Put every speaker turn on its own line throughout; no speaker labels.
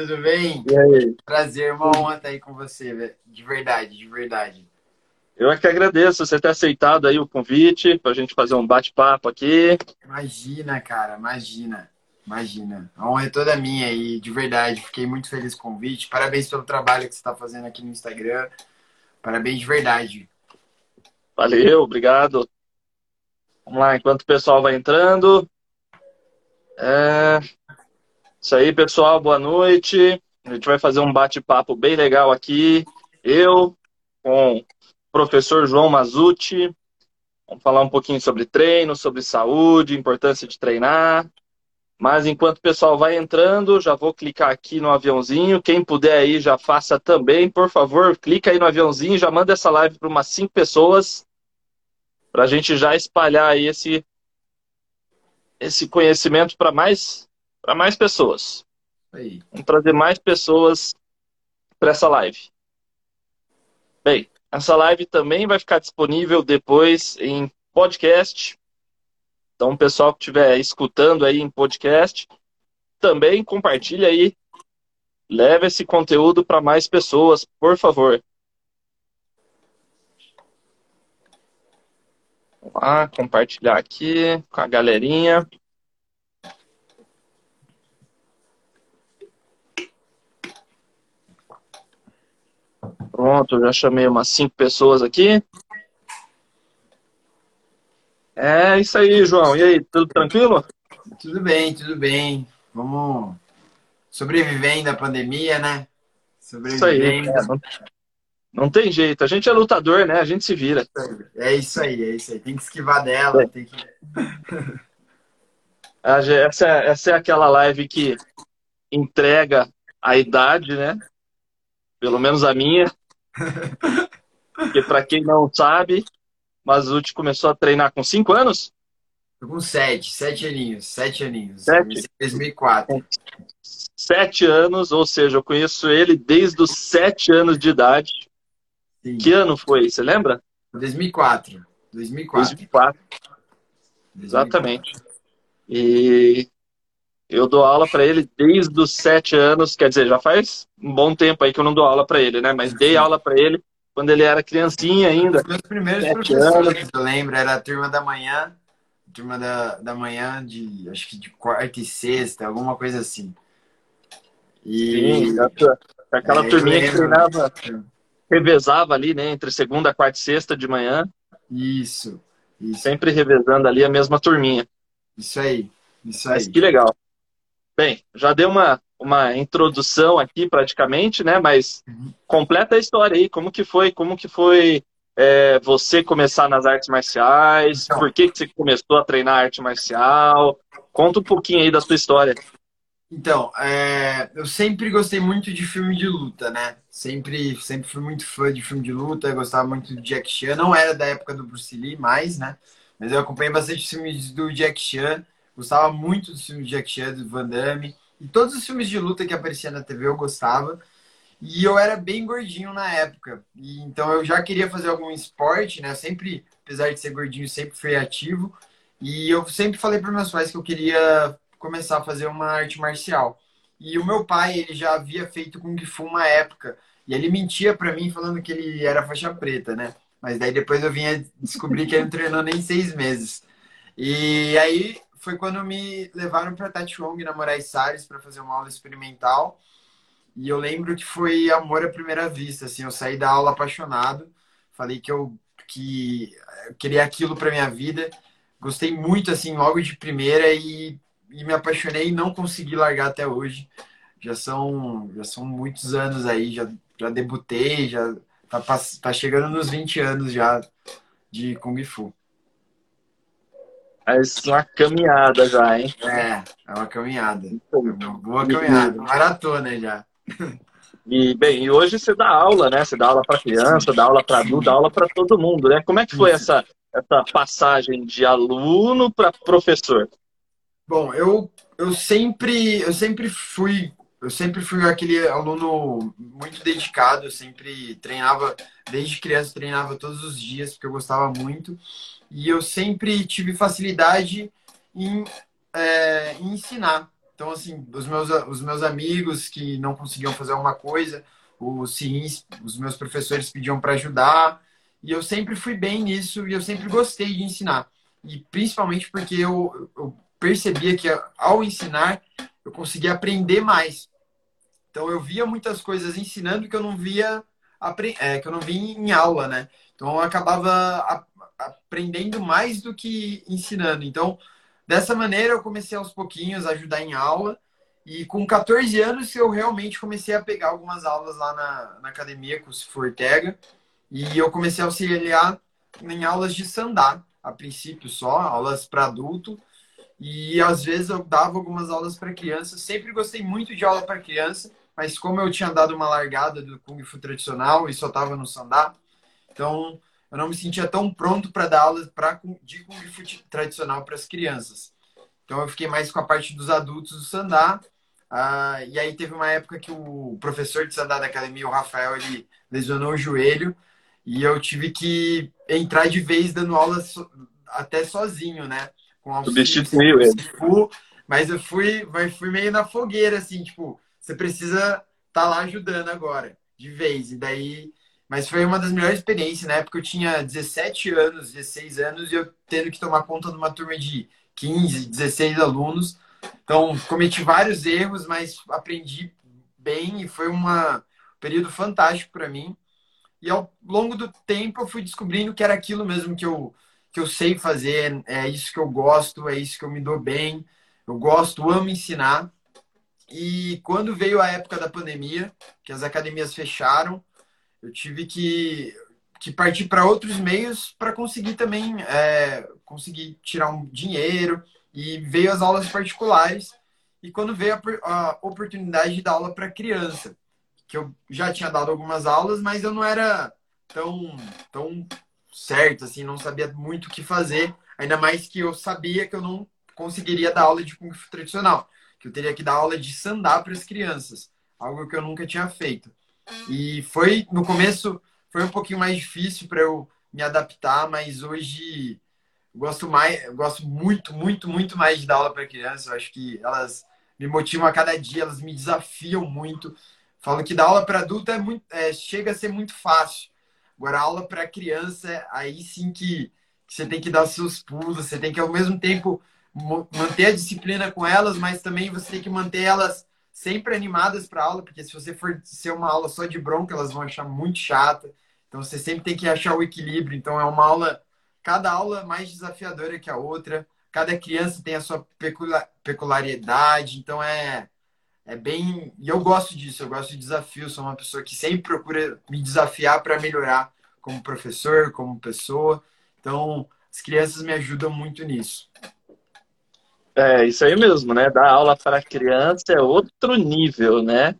Tudo bem?
E aí?
Prazer, uma honra estar aí com você, velho. De verdade, de verdade.
Eu é que agradeço você ter aceitado aí o convite para a gente fazer um bate-papo aqui.
Imagina, cara, imagina. Imagina. A honra é toda minha aí, de verdade. Fiquei muito feliz com o convite. Parabéns pelo trabalho que você está fazendo aqui no Instagram. Parabéns de verdade.
Valeu, obrigado. Vamos lá, enquanto o pessoal vai entrando. É... Isso aí, pessoal, boa noite. A gente vai fazer um bate-papo bem legal aqui. Eu com o professor João Mazucci. Vamos falar um pouquinho sobre treino, sobre saúde, importância de treinar. Mas enquanto o pessoal vai entrando, já vou clicar aqui no aviãozinho. Quem puder aí, já faça também, por favor. Clica aí no aviãozinho, já manda essa live para umas cinco pessoas, para a gente já espalhar aí esse, esse conhecimento para mais, mais pessoas.
Aí.
Vamos trazer mais pessoas para essa live. Bem, essa live também vai ficar disponível depois em podcast então, o pessoal que estiver escutando aí em podcast, também compartilha aí. Leve esse conteúdo para mais pessoas, por favor. Vamos lá, compartilhar aqui com a galerinha. Pronto, já chamei umas cinco pessoas aqui. É isso aí, João. E aí, tudo tranquilo?
Tudo bem, tudo bem. Vamos sobrevivendo à pandemia, né?
Sobrevivendo. Isso aí, não, não, tem jeito. A gente é lutador, né? A gente se vira.
É isso aí, é isso aí. Tem que esquivar dela, é. tem que.
essa, é, essa é aquela live que entrega a idade, né? Pelo menos a minha. Porque para quem não sabe, Mazuti começou a treinar com 5 anos?
Com 7, 7 aninhos, 7 aninhos.
Sete?
2004.
7 anos, ou seja, eu conheço ele desde os 7 anos de idade. Sim. Que ano foi? Você lembra?
2004. 2004.
2004. 2004. Exatamente. E eu dou aula para ele desde os 7 anos, quer dizer, já faz um bom tempo aí que eu não dou aula para ele, né? Mas dei aula para ele quando ele era criancinha ainda. Os
meus primeiros professores, anos. eu lembro, era a turma da manhã, turma da, da manhã de, acho que de quarta e sexta, alguma coisa assim.
E Sim, aquela é, turminha que treinava, revezava ali, né, entre segunda, quarta e sexta de manhã.
Isso, isso.
Sempre revezando ali a mesma turminha.
Isso aí, isso aí. Mas
que legal. Bem, já deu uma, uma introdução aqui praticamente, né? Mas uhum. completa a história aí, como que foi, como que foi é, você começar nas artes marciais, então, por que, que você começou a treinar arte marcial? Conta um pouquinho aí da sua história.
Então, é, eu sempre gostei muito de filme de luta, né? Sempre, sempre fui muito fã de filme de luta, gostava muito do Jack Chan. Não era da época do Bruce Lee mais, né? Mas eu acompanhei bastante filmes do Jack Chan. Gostava muito dos filmes de Jack Chan, do Van Damme. E todos os filmes de luta que apareciam na TV eu gostava. E eu era bem gordinho na época. E, então eu já queria fazer algum esporte, né? Sempre, apesar de ser gordinho, sempre fui ativo. E eu sempre falei para meus pais que eu queria começar a fazer uma arte marcial. E o meu pai, ele já havia feito Kung Fu uma época. E ele mentia para mim falando que ele era faixa preta, né? Mas daí depois eu vinha descobrir que ele não treinou nem seis meses. E aí foi quando me levaram para Tationg, na Moraes Salles, para fazer uma aula experimental. E eu lembro que foi amor à primeira vista, assim, eu saí da aula apaixonado, falei que eu que eu queria aquilo para minha vida. Gostei muito assim logo de primeira e, e me apaixonei e não consegui largar até hoje. Já são já são muitos anos aí, já já debutei, já tá, tá chegando nos 20 anos já de Kung Fu.
Mas uma caminhada já, hein?
É, é uma caminhada. Uma boa caminhada. Maratona já.
E, bem, e hoje você dá aula, né? Você dá aula para criança, dá aula para adulto, dá aula para todo mundo, né? Como é que foi essa, essa passagem de aluno para professor?
Bom, eu, eu sempre eu sempre fui eu sempre fui aquele aluno muito dedicado, eu sempre treinava desde criança, treinava todos os dias porque eu gostava muito. E eu sempre tive facilidade em, é, em ensinar. Então, assim, os meus, os meus amigos que não conseguiam fazer alguma coisa, os os meus professores pediam para ajudar. E eu sempre fui bem nisso e eu sempre gostei de ensinar. E principalmente porque eu, eu percebia que ao ensinar eu conseguia aprender mais. Então eu via muitas coisas ensinando que eu não via é, que eu não via em aula, né? Então eu acabava aprendendo mais do que ensinando. Então Dessa maneira, eu comecei aos pouquinhos a ajudar em aula. E com 14 anos, eu realmente comecei a pegar algumas aulas lá na, na academia com o Fortega. E eu comecei a auxiliar em aulas de sandá, a princípio só, aulas para adulto. E às vezes eu dava algumas aulas para criança. Sempre gostei muito de aula para criança, mas como eu tinha dado uma largada do Kung Fu tradicional e só estava no sandá, então eu não me sentia tão pronto para dar aulas pra, de Kung Fu tradicional para as crianças. Então eu fiquei mais com a parte dos adultos do Sandá. Ah, e aí teve uma época que o professor de Sandá da academia, o Rafael, ele lesionou o joelho e eu tive que entrar de vez dando aula so, até sozinho, né?
Com Substituiu ele.
Mas eu fui, mas fui meio na fogueira, assim, tipo, você precisa estar tá lá ajudando agora, de vez. E daí mas foi uma das melhores experiências. Na época eu tinha 17 anos, 16 anos, e eu tendo que tomar conta de uma turma de 15, 16 alunos. Então, cometi vários erros, mas aprendi bem e foi uma, um período fantástico para mim. E ao longo do tempo eu fui descobrindo que era aquilo mesmo que eu, que eu sei fazer, é isso que eu gosto, é isso que eu me dou bem. Eu gosto, amo ensinar. E quando veio a época da pandemia, que as academias fecharam, eu tive que, que partir para outros meios para conseguir também é, conseguir tirar um dinheiro. E veio as aulas particulares. E quando veio a, a oportunidade de dar aula para criança que eu já tinha dado algumas aulas mas eu não era tão tão certo assim não sabia muito o que fazer. Ainda mais que eu sabia que eu não conseguiria dar aula de kung fu tradicional que eu teria que dar aula de sandá para as crianças algo que eu nunca tinha feito e foi, no começo, foi um pouquinho mais difícil para eu me adaptar, mas hoje gosto mais, gosto muito, muito, muito mais de dar aula para crianças. Eu acho que elas me motivam a cada dia, elas me desafiam muito. Falo que dar aula para adulto é muito, é, chega a ser muito fácil. Agora, aula para criança, aí sim que, que, você tem que dar seus pulos, você tem que ao mesmo tempo manter a disciplina com elas, mas também você tem que manter elas sempre animadas para aula, porque se você for ser uma aula só de bronca, elas vão achar muito chata. Então você sempre tem que achar o equilíbrio. Então é uma aula, cada aula mais desafiadora que a outra. Cada criança tem a sua peculiaridade, então é é bem, e eu gosto disso, eu gosto de desafios, sou uma pessoa que sempre procura me desafiar para melhorar como professor, como pessoa. Então, as crianças me ajudam muito nisso.
É, isso aí mesmo, né? Dar aula para criança é outro nível, né?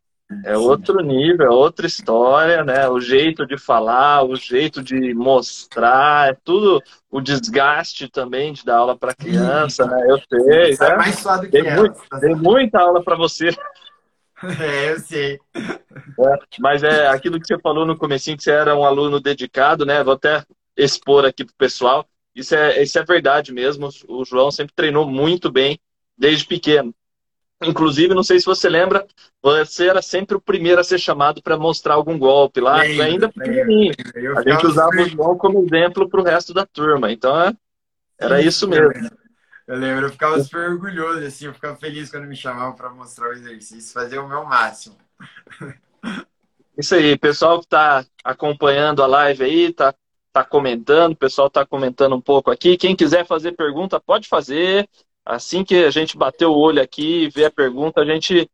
É outro nível, é outra história, né? O jeito de falar, o jeito de mostrar, é tudo o desgaste também de dar aula para criança, né? Eu sei,
né? É mais suado que
tem, muito, tem muita aula para você.
É, eu sei.
É, mas é aquilo que você falou no comecinho, que você era um aluno dedicado, né? Vou até expor aqui pro pessoal. Isso é, isso é verdade mesmo. O João sempre treinou muito bem desde pequeno. Inclusive, não sei se você lembra, você era sempre o primeiro a ser chamado para mostrar algum golpe lá, lembro, ainda pequenininho. A gente usava o João como exemplo para o resto da turma. Então, é, era isso mesmo.
Eu lembro, eu ficava super orgulhoso, assim, eu ficava feliz quando me chamavam para mostrar o exercício, fazer o meu máximo.
Isso aí, pessoal que está acompanhando a live aí, está tá comentando, o pessoal está comentando um pouco aqui. Quem quiser fazer pergunta, pode fazer. Assim que a gente bater o olho aqui e ver a pergunta, a gente,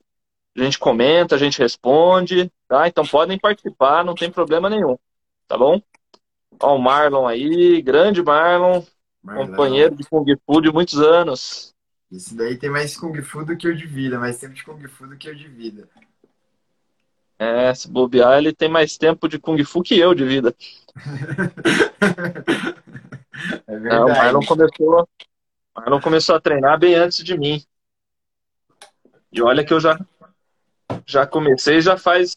a gente comenta, a gente responde, tá? Então podem participar, não tem problema nenhum, tá bom? Ó, o Marlon aí, grande Marlon, Marlon, companheiro de Kung Fu de muitos anos.
Isso daí tem mais Kung Fu do que eu de vida, mais tempo de Kung Fu do que eu de vida.
É, se bobear, ele tem mais tempo de Kung Fu que eu de vida. é verdade. Não, o Marlon começou, Marlon começou a treinar bem antes de mim. E olha que eu já, já comecei já faz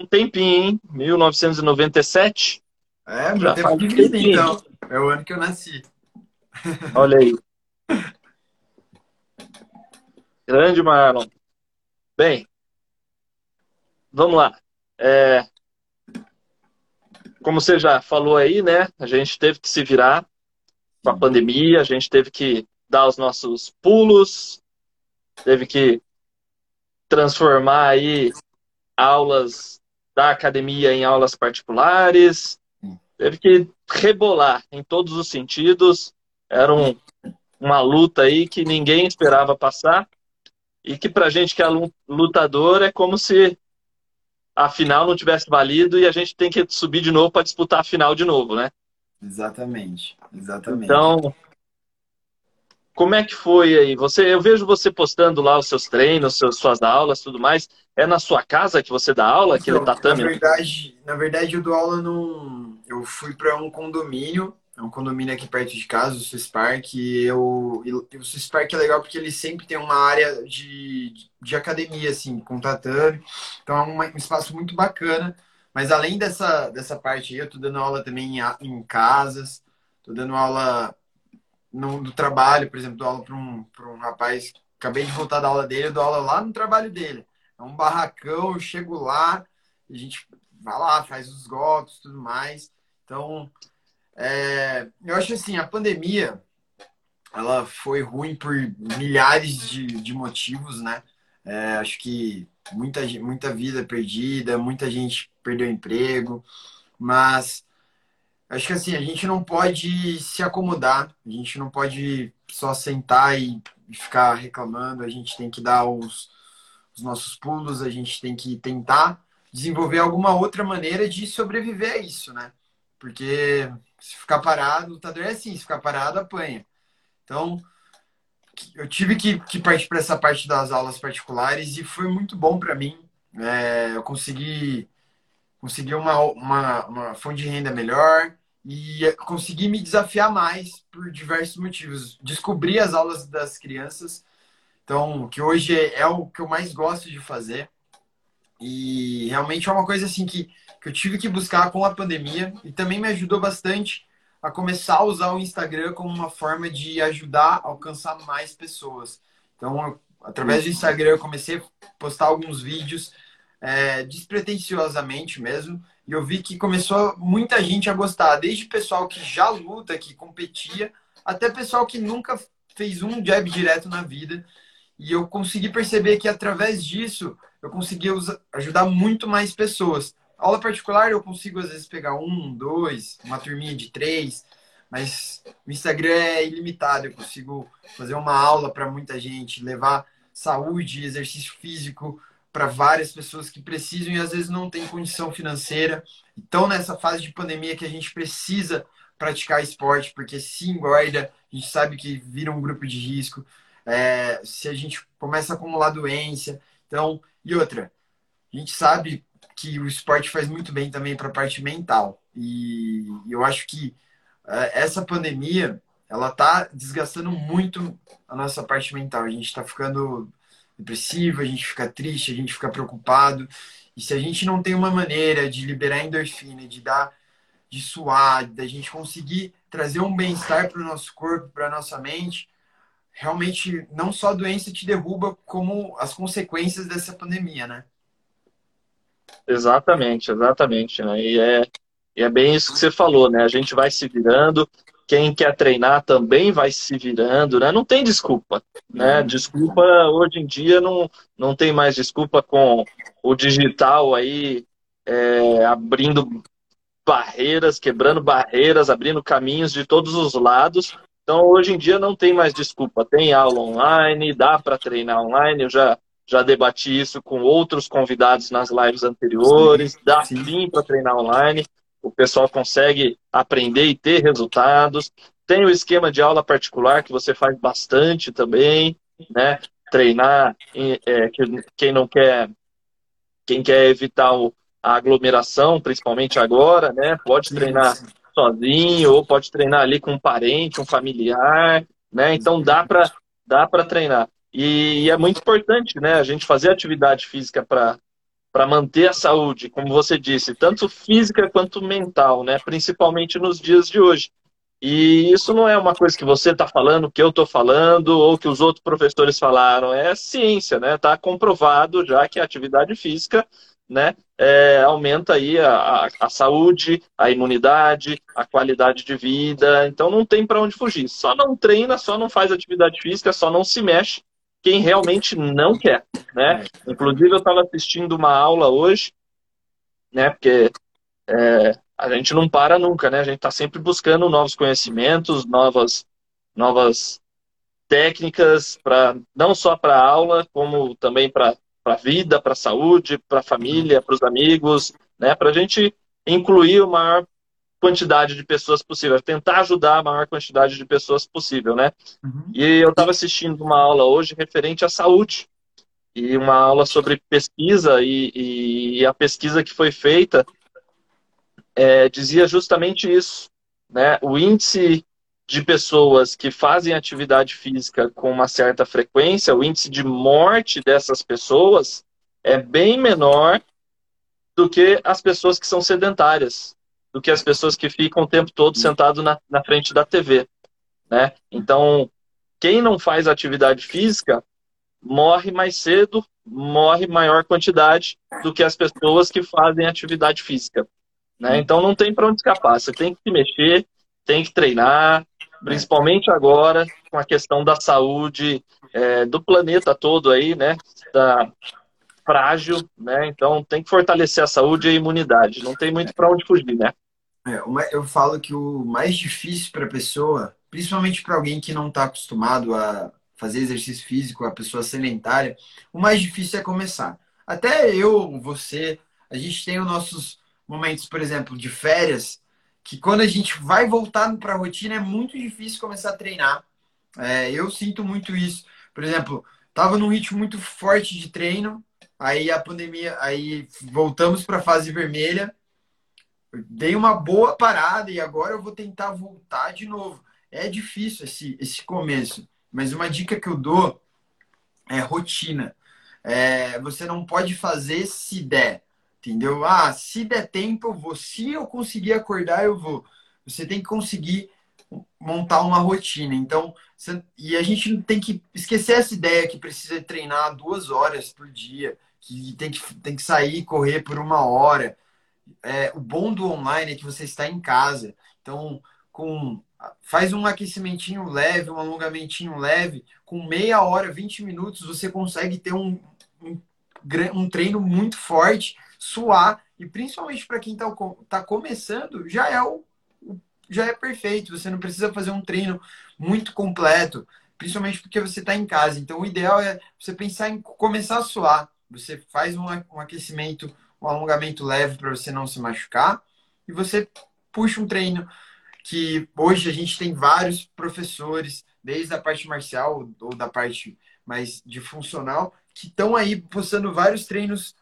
um tempinho, hein? 1997.
É, meu tempo de vida, então. É o ano que eu nasci.
Olha aí. Grande Marlon. Bem, vamos lá. É, como você já falou aí, né? A gente teve que se virar com a pandemia, a gente teve que dar os nossos pulos, teve que transformar aí aulas da academia em aulas particulares, teve que rebolar em todos os sentidos. Era um, uma luta aí que ninguém esperava passar e que pra gente que é lutador é como se a final não tivesse valido e a gente tem que subir de novo para disputar a final de novo, né?
Exatamente, exatamente.
Então, como é que foi aí? Você, eu vejo você postando lá os seus treinos, seus, suas aulas, tudo mais. É na sua casa que você dá aula, aquele então, tatame?
Na verdade, na verdade, eu dou aula num. Eu fui para um condomínio, é um condomínio aqui perto de casa, o Swiss Park. E eu, e o Park é legal porque ele sempre tem uma área de, de academia, assim, com tatame. Então é um, espaço muito bacana. Mas além dessa, dessa parte aí, eu tô dando aula também em, em casas, tô dando aula no, no trabalho, por exemplo, dou aula para um, um rapaz, acabei de voltar da aula dele, eu dou aula lá no trabalho dele. É um barracão, eu chego lá, a gente vai lá, faz os golpes tudo mais. Então, é, eu acho assim, a pandemia, ela foi ruim por milhares de, de motivos, né? É, acho que muita, muita vida perdida, muita gente perdeu emprego, mas acho que assim, a gente não pode se acomodar, a gente não pode só sentar e ficar reclamando, a gente tem que dar os, os nossos pulos, a gente tem que tentar desenvolver alguma outra maneira de sobreviver a isso, né? Porque se ficar parado, o lutador é assim, se ficar parado, apanha. Então, eu tive que, que partir para essa parte das aulas particulares e foi muito bom para mim. É, eu consegui, consegui uma, uma, uma fonte de renda melhor e consegui me desafiar mais por diversos motivos. Descobri as aulas das crianças, então, que hoje é, é o que eu mais gosto de fazer. E realmente é uma coisa assim que, que eu tive que buscar com a pandemia e também me ajudou bastante a começar a usar o Instagram como uma forma de ajudar a alcançar mais pessoas. Então, eu, através do Instagram, eu comecei a postar alguns vídeos é, despretensiosamente mesmo. E eu vi que começou muita gente a gostar, desde pessoal que já luta, que competia, até pessoal que nunca fez um jab direto na vida. E eu consegui perceber que através disso eu consegui ajudar muito mais pessoas. Aula particular eu consigo às vezes pegar um, dois, uma turminha de três, mas o Instagram é ilimitado. Eu consigo fazer uma aula para muita gente, levar saúde, exercício físico para várias pessoas que precisam e às vezes não tem condição financeira. Então, nessa fase de pandemia que a gente precisa praticar esporte, porque se engorda, a gente sabe que vira um grupo de risco, é, se a gente começa a acumular doença. Então, e outra, a gente sabe que o esporte faz muito bem também para a parte mental. E eu acho que é, essa pandemia, ela tá desgastando muito a nossa parte mental. A gente está ficando depressivo, a gente fica triste, a gente fica preocupado. E se a gente não tem uma maneira de liberar endorfina, de dar, de suar, da gente conseguir trazer um bem-estar para o nosso corpo, para a nossa mente, realmente não só a doença te derruba, como as consequências dessa pandemia, né?
Exatamente, exatamente. Né? E, é, e é bem isso que você falou, né? A gente vai se virando, quem quer treinar também vai se virando, né? Não tem desculpa, né? Uhum. Desculpa, hoje em dia não, não tem mais desculpa com o digital aí é, abrindo barreiras, quebrando barreiras, abrindo caminhos de todos os lados. Então, hoje em dia não tem mais desculpa. Tem aula online, dá para treinar online. Eu já já debati isso com outros convidados nas lives anteriores. Sim, Dá sim para treinar online. O pessoal consegue aprender e ter resultados. Tem o esquema de aula particular que você faz bastante também, né? Treinar é, quem não quer, quem quer evitar o, a aglomeração, principalmente agora, né? Pode treinar sim. sozinho ou pode treinar ali com um parente, um familiar, né? Então dá para dá para treinar. E, é muito importante, né, a gente fazer atividade física para para manter a saúde, como você disse, tanto física quanto mental, né? Principalmente nos dias de hoje. E isso não é uma coisa que você está falando, que eu estou falando, ou que os outros professores falaram. É ciência, né? Está comprovado já que a atividade física né, é, aumenta aí a, a, a, saúde, a imunidade, a qualidade de vida. Então não tem para onde fugir. Só não treina, só não faz atividade física, só não se mexe quem realmente não quer, né? Inclusive eu estava assistindo uma aula hoje, né? Porque é, a gente não para nunca, né? A gente está sempre buscando novos conhecimentos, novas, novas técnicas para não só para aula, como também para a vida, para a saúde, para a família, para os amigos, né? Para a gente incluir o maior quantidade de pessoas possível, tentar ajudar a maior quantidade de pessoas possível, né? Uhum. E eu estava assistindo uma aula hoje referente à saúde e uma aula sobre pesquisa e, e a pesquisa que foi feita é, dizia justamente isso, né? O índice de pessoas que fazem atividade física com uma certa frequência, o índice de morte dessas pessoas é bem menor do que as pessoas que são sedentárias do que as pessoas que ficam o tempo todo sentado na, na frente da TV. Né? Então, quem não faz atividade física morre mais cedo, morre maior quantidade do que as pessoas que fazem atividade física. Né? Então não tem para onde escapar. Você tem que se mexer, tem que treinar, principalmente agora com a questão da saúde é, do planeta todo aí, né? Da, frágil, né? Então tem que fortalecer a saúde e a imunidade. Não tem muito para onde fugir, né?
É, eu falo que o mais difícil para a pessoa, principalmente para alguém que não está acostumado a fazer exercício físico, a pessoa sedentária, o mais difícil é começar. Até eu, você, a gente tem os nossos momentos, por exemplo, de férias, que quando a gente vai voltar para a rotina é muito difícil começar a treinar. É, eu sinto muito isso. Por exemplo, estava num ritmo muito forte de treino, aí a pandemia, aí voltamos para a fase vermelha dei uma boa parada e agora eu vou tentar voltar de novo. É difícil esse, esse começo, mas uma dica que eu dou é rotina. É, você não pode fazer se der, entendeu? Ah, se der tempo eu vou. Se eu conseguir acordar, eu vou. Você tem que conseguir montar uma rotina. Então, você, e a gente tem que esquecer essa ideia que precisa treinar duas horas por dia, que tem que, tem que sair correr por uma hora é, o bom do online é que você está em casa. Então, com faz um aquecimentinho leve, um alongamentinho leve, com meia hora, 20 minutos, você consegue ter um, um, um treino muito forte, suar, e principalmente para quem está tá começando, já é o, já é perfeito. Você não precisa fazer um treino muito completo, principalmente porque você está em casa. Então, o ideal é você pensar em começar a suar. Você faz um, um aquecimento um alongamento leve para você não se machucar e você puxa um treino que hoje a gente tem vários professores, desde a parte marcial ou da parte mais de funcional, que estão aí postando vários treinos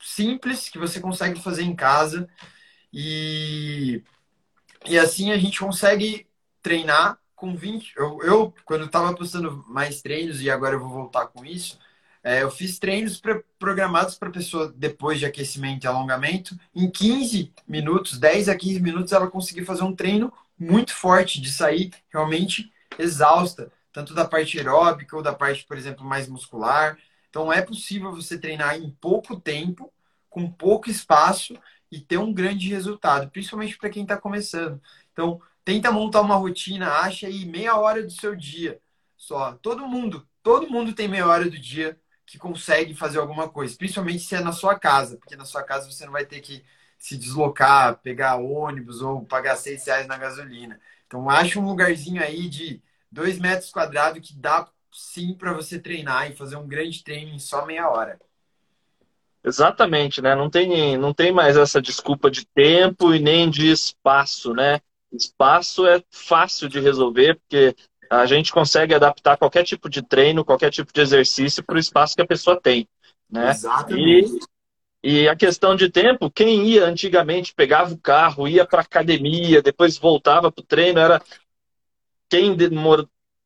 simples que você consegue fazer em casa e, e assim a gente consegue treinar com 20. Eu, eu quando estava postando mais treinos e agora eu vou voltar com isso, é, eu fiz treinos programados para a pessoa, depois de aquecimento e alongamento, em 15 minutos, 10 a 15 minutos, ela conseguir fazer um treino muito forte, de sair realmente exausta, tanto da parte aeróbica ou da parte, por exemplo, mais muscular. Então, é possível você treinar em pouco tempo, com pouco espaço e ter um grande resultado, principalmente para quem está começando. Então, tenta montar uma rotina, acha aí meia hora do seu dia só. Todo mundo, todo mundo tem meia hora do dia que consegue fazer alguma coisa, principalmente se é na sua casa, porque na sua casa você não vai ter que se deslocar, pegar ônibus ou pagar seis reais na gasolina. Então, acha um lugarzinho aí de dois metros quadrados que dá sim para você treinar e fazer um grande treino em só meia hora.
Exatamente, né? Não tem, não tem mais essa desculpa de tempo e nem de espaço, né? Espaço é fácil de resolver, porque a gente consegue adaptar qualquer tipo de treino, qualquer tipo de exercício para o espaço que a pessoa tem. Né?
Exatamente.
E, e a questão de tempo, quem ia antigamente, pegava o carro, ia para academia, depois voltava para o treino, era quem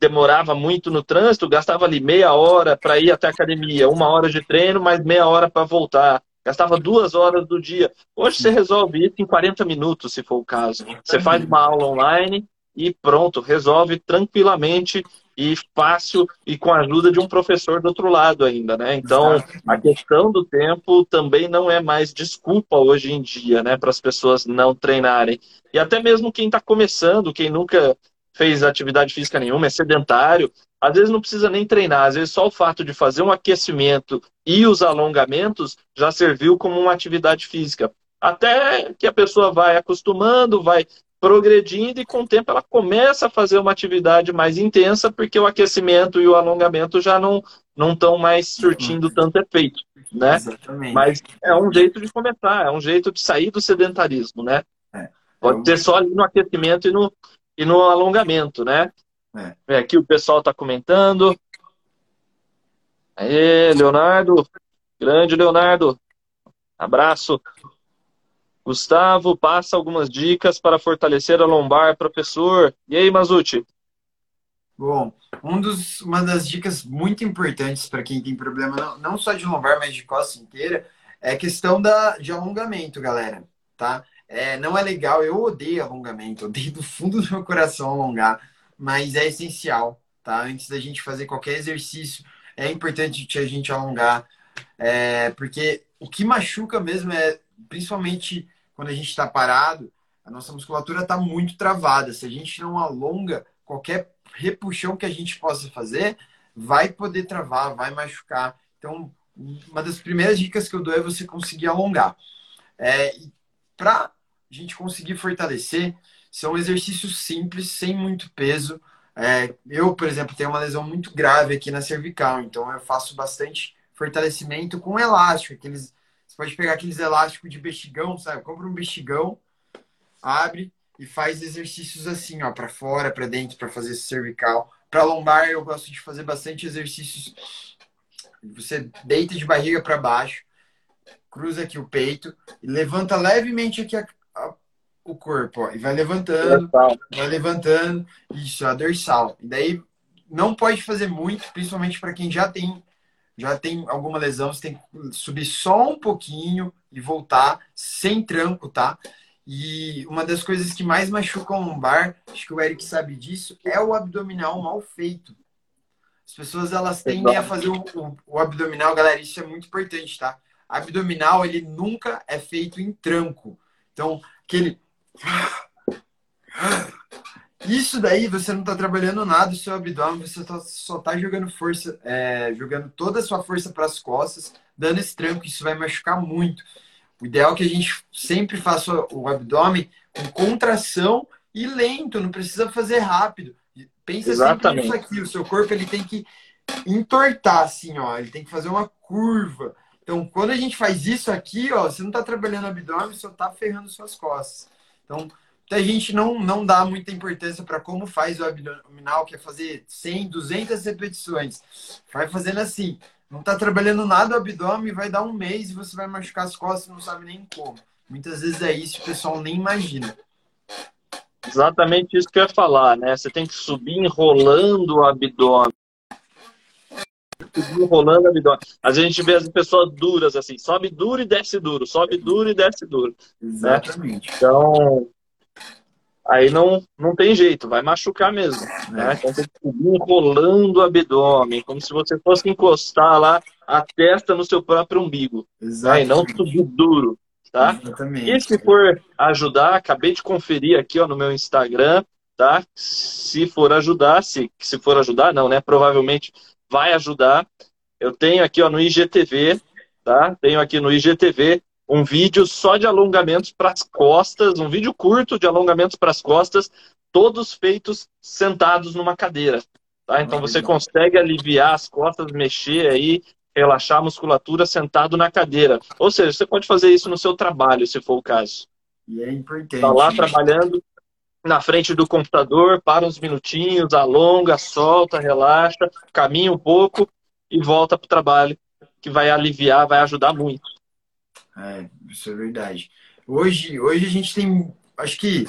demorava muito no trânsito, gastava ali meia hora para ir até a academia, uma hora de treino, mais meia hora para voltar. Gastava duas horas do dia. Hoje você resolve isso em 40 minutos, se for o caso. Você faz uma aula online, e pronto, resolve tranquilamente e fácil e com a ajuda de um professor do outro lado ainda, né? Então, a questão do tempo também não é mais desculpa hoje em dia, né, para as pessoas não treinarem. E até mesmo quem está começando, quem nunca fez atividade física nenhuma, é sedentário, às vezes não precisa nem treinar, às vezes só o fato de fazer um aquecimento e os alongamentos já serviu como uma atividade física. Até que a pessoa vai acostumando, vai progredindo e com o tempo ela começa a fazer uma atividade mais intensa porque o aquecimento e o alongamento já não não estão mais surtindo tanto efeito, né? Exatamente. Mas é um jeito de começar, é um jeito de sair do sedentarismo, né? É. Pode ser só ali no aquecimento e no, e no alongamento, né? É. Aqui o pessoal está comentando. Aê, Leonardo. Grande Leonardo. Abraço. Gustavo, passa algumas dicas para fortalecer a lombar, professor. E aí, Mazuti?
Bom, um dos, uma das dicas muito importantes para quem tem problema, não, não só de lombar, mas de costa inteira, é a questão da, de alongamento, galera. Tá? É, não é legal, eu odeio alongamento, odeio do fundo do meu coração alongar, mas é essencial, tá? Antes da gente fazer qualquer exercício, é importante a gente alongar, é, porque o que machuca mesmo é, principalmente quando a gente está parado, a nossa musculatura está muito travada. Se a gente não alonga, qualquer repuxão que a gente possa fazer vai poder travar, vai machucar. Então, uma das primeiras dicas que eu dou é você conseguir alongar. É, Para a gente conseguir fortalecer, são exercícios simples, sem muito peso. É, eu, por exemplo, tenho uma lesão muito grave aqui na cervical, então eu faço bastante fortalecimento com elástico, aqueles pode pegar aqueles elásticos de bexigão, sabe? Compra um bexigão, abre e faz exercícios assim, ó, para fora, para dentro, para fazer cervical. Para lombar, eu gosto de fazer bastante exercícios. Você deita de barriga para baixo, cruza aqui o peito e levanta levemente aqui a, a, o corpo, ó, e vai levantando, vai levantando. Isso, a dorsal. E daí não pode fazer muito, principalmente para quem já tem já tem alguma lesão, você tem que subir só um pouquinho e voltar sem tranco, tá? E uma das coisas que mais machuca o lombar, acho que o Eric sabe disso, é o abdominal mal feito. As pessoas elas tendem a fazer o, o, o abdominal, galera, isso é muito importante, tá? Abdominal, ele nunca é feito em tranco. Então, aquele isso daí você não está trabalhando nada o seu abdômen, você tá, só está jogando força, é, jogando toda a sua força para as costas, dando esse tranco, isso vai machucar muito. O ideal é que a gente sempre faça o abdômen com contração e lento, não precisa fazer rápido. Pensa Exatamente. sempre nisso aqui, o seu corpo ele tem que entortar assim, ó, ele tem que fazer uma curva. Então, quando a gente faz isso aqui, ó, você não está trabalhando o abdômen, só está ferrando suas costas. Então, a gente não, não dá muita importância para como faz o abdominal, que é fazer 100, 200 repetições. Vai fazendo assim. Não está trabalhando nada o abdômen, vai dar um mês e você vai machucar as costas, não sabe nem como. Muitas vezes é isso, o pessoal nem imagina.
Exatamente isso que eu ia falar, né? Você tem que subir enrolando o abdômen. Subir enrolando o abdômen. Às vezes a gente vê as pessoas duras assim, sobe duro e desce duro, sobe duro e desce duro.
Né? Exatamente.
Né? Então, aí não, não tem jeito, vai machucar mesmo. Né? Então tem que subir enrolando o abdômen, como se você fosse encostar lá a testa no seu próprio umbigo. Né? E não subir duro. Tá? Exatamente. E se for ajudar, acabei de conferir aqui ó, no meu Instagram, tá? Se for ajudar, se, se for ajudar, não, né? Provavelmente vai ajudar. Eu tenho aqui ó, no IGTV, tá? Tenho aqui no IGTV um vídeo só de alongamentos para as costas, um vídeo curto de alongamentos para as costas, todos feitos sentados numa cadeira. Tá? Então você consegue aliviar as costas, mexer aí, relaxar a musculatura sentado na cadeira. Ou seja, você pode fazer isso no seu trabalho, se for o caso.
E é importante.
Está lá trabalhando na frente do computador, para uns minutinhos, alonga, solta, relaxa, caminha um pouco e volta para o trabalho, que vai aliviar, vai ajudar muito.
É, isso é verdade. Hoje, hoje a gente tem, acho que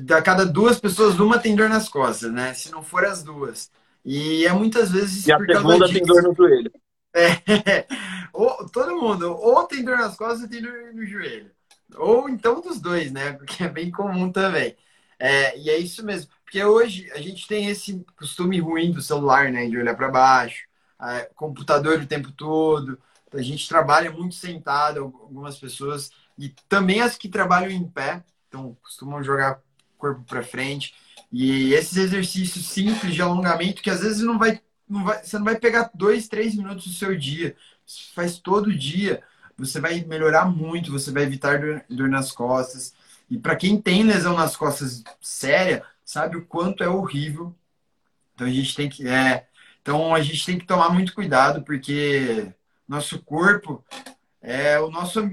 da cada duas pessoas, uma tem dor nas costas, né? Se não for as duas. E é muitas vezes.
E a segunda tem dor no joelho.
É, ou, todo mundo, ou tem dor nas costas ou tem dor no joelho. Ou então dos dois, né? Porque é bem comum também. É, e é isso mesmo. Porque hoje a gente tem esse costume ruim do celular, né? De olhar para baixo, é, computador o tempo todo. A gente trabalha muito sentado, algumas pessoas, e também as que trabalham em pé, então costumam jogar corpo para frente. E esses exercícios simples de alongamento, que às vezes não vai, não vai, você não vai pegar dois, três minutos do seu dia, faz todo dia, você vai melhorar muito, você vai evitar dor, dor nas costas. E para quem tem lesão nas costas séria, sabe o quanto é horrível. Então a gente tem que é, então a gente tem que tomar muito cuidado porque nosso corpo é o nosso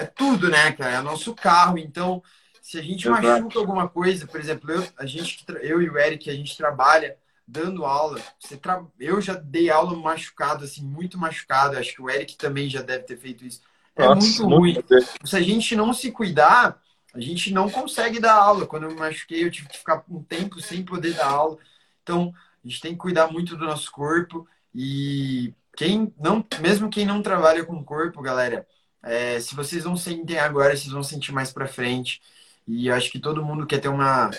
é tudo, né, cara? É o nosso carro. Então, se a gente Exato. machuca alguma coisa, por exemplo, eu, a gente, eu e o Eric, a gente trabalha dando aula. Você tra... Eu já dei aula machucado, assim, muito machucado. Acho que o Eric também já deve ter feito isso. É Nossa, muito ruim. Se a gente não se cuidar, a gente não consegue dar aula. Quando eu me machuquei, eu tive que ficar um tempo sem poder dar aula. Então, a gente tem que cuidar muito do nosso corpo e quem não, mesmo quem não trabalha com corpo, galera, é, se vocês não sentem agora, vocês vão sentir mais para frente. E eu acho que todo mundo quer ter uma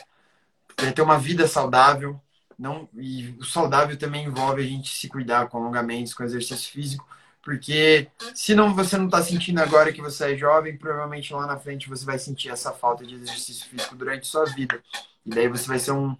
quer ter uma vida saudável, não e o saudável também envolve a gente se cuidar com alongamentos, com exercício físico porque se não você não está sentindo agora que você é jovem, provavelmente lá na frente você vai sentir essa falta de exercício físico durante sua vida. E daí você vai ser um,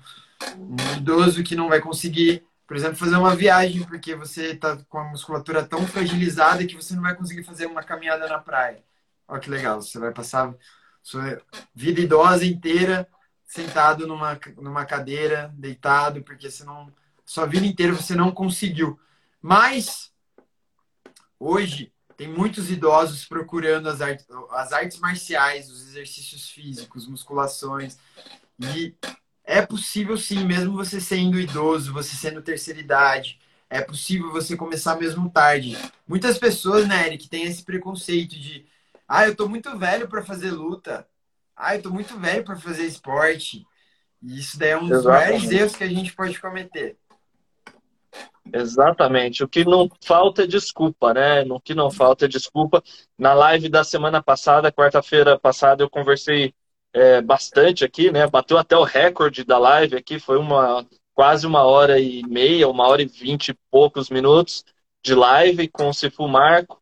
um idoso que não vai conseguir, por exemplo, fazer uma viagem porque você está com a musculatura tão fragilizada que você não vai conseguir fazer uma caminhada na praia. Olha que legal, você vai passar sua vida idosa inteira sentado numa, numa cadeira, deitado, porque você não, sua vida inteira você não conseguiu. Mas Hoje, tem muitos idosos procurando as as artes marciais, os exercícios físicos, musculações. E é possível sim, mesmo você sendo idoso, você sendo terceira idade, é possível você começar mesmo tarde. Muitas pessoas, né, Eric, têm esse preconceito de ah, eu tô muito velho para fazer luta. Ah, eu tô muito velho para fazer esporte. E isso daí é um dos maiores erros que a gente pode cometer.
Exatamente. O que não falta é desculpa, né? O que não falta é desculpa. Na live da semana passada, quarta-feira passada, eu conversei é, bastante aqui, né? Bateu até o recorde da live aqui, foi uma quase uma hora e meia, uma hora e vinte e poucos minutos de live com o Cifu Marco,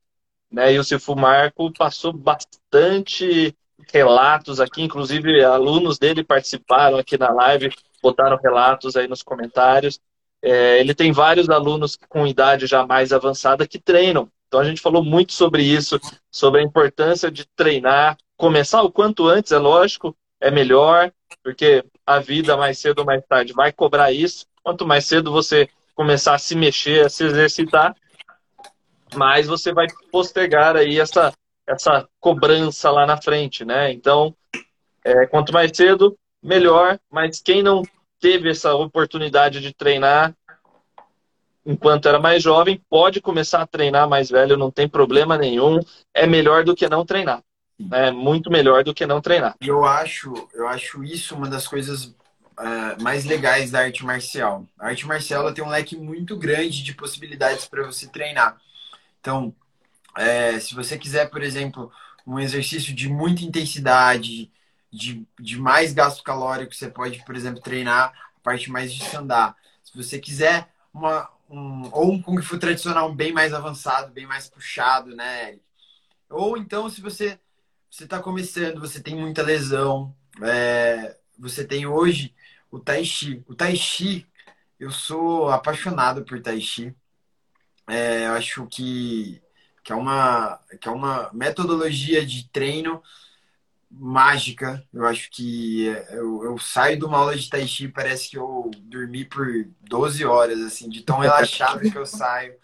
né? E o Cifu Marco passou bastante relatos aqui, inclusive alunos dele participaram aqui na live, botaram relatos aí nos comentários. É, ele tem vários alunos com idade já mais avançada que treinam. Então a gente falou muito sobre isso, sobre a importância de treinar, começar o quanto antes, é lógico, é melhor, porque a vida mais cedo ou mais tarde vai cobrar isso. Quanto mais cedo você começar a se mexer, a se exercitar, mais você vai postergar aí essa, essa cobrança lá na frente, né? Então, é, quanto mais cedo, melhor. Mas quem não teve essa oportunidade de treinar enquanto era mais jovem, pode começar a treinar mais velho, não tem problema nenhum. É melhor do que não treinar. É muito melhor do que não treinar.
Eu acho, eu acho isso uma das coisas uh, mais legais da arte marcial. A arte marcial ela tem um leque muito grande de possibilidades para você treinar. Então, é, se você quiser, por exemplo, um exercício de muita intensidade, de, de mais gasto calórico, você pode, por exemplo, treinar a parte mais de andar. Se você quiser uma, um, ou um Kung Fu tradicional bem mais avançado, bem mais puxado, né? Ou então, se você você está começando, você tem muita lesão, é, você tem hoje o Tai Chi. O Tai Chi, eu sou apaixonado por Tai Chi. É, eu acho que, que, é uma, que é uma metodologia de treino mágica. Eu acho que eu, eu saio de uma aula de Tai Chi parece que eu dormi por 12 horas, assim, de tão relaxado que eu saio.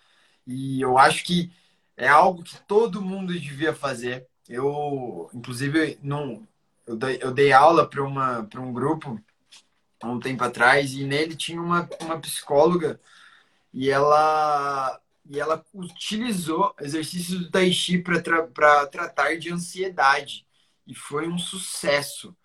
E eu acho que é algo que todo mundo devia fazer. Eu, inclusive, não, eu, dei, eu dei aula para um grupo um tempo atrás e nele tinha uma, uma psicóloga e ela e ela utilizou exercícios do Tai Chi para tra, tratar de ansiedade e foi um sucesso.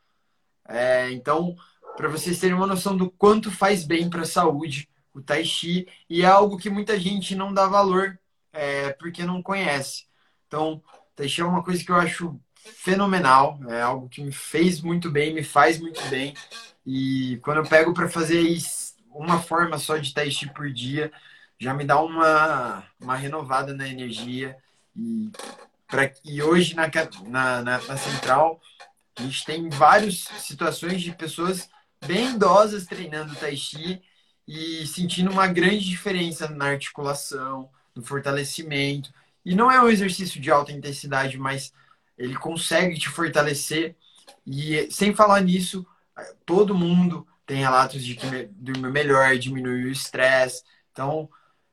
É, então, para vocês terem uma noção do quanto faz bem para a saúde o Tai Chi, e é algo que muita gente não dá valor é, porque não conhece. Então, Chi é uma coisa que eu acho fenomenal, é algo que me fez muito bem, me faz muito bem. E quando eu pego para fazer uma forma só de Tai Chi por dia, já me dá uma, uma renovada na energia. E, pra, e hoje na, na, na, na central, a gente tem várias situações de pessoas bem idosas treinando Tai Chi e sentindo uma grande diferença na articulação, no fortalecimento. E não é um exercício de alta intensidade, mas ele consegue te fortalecer. E sem falar nisso, todo mundo tem relatos de que dormiu melhor, diminuiu o estresse. Então,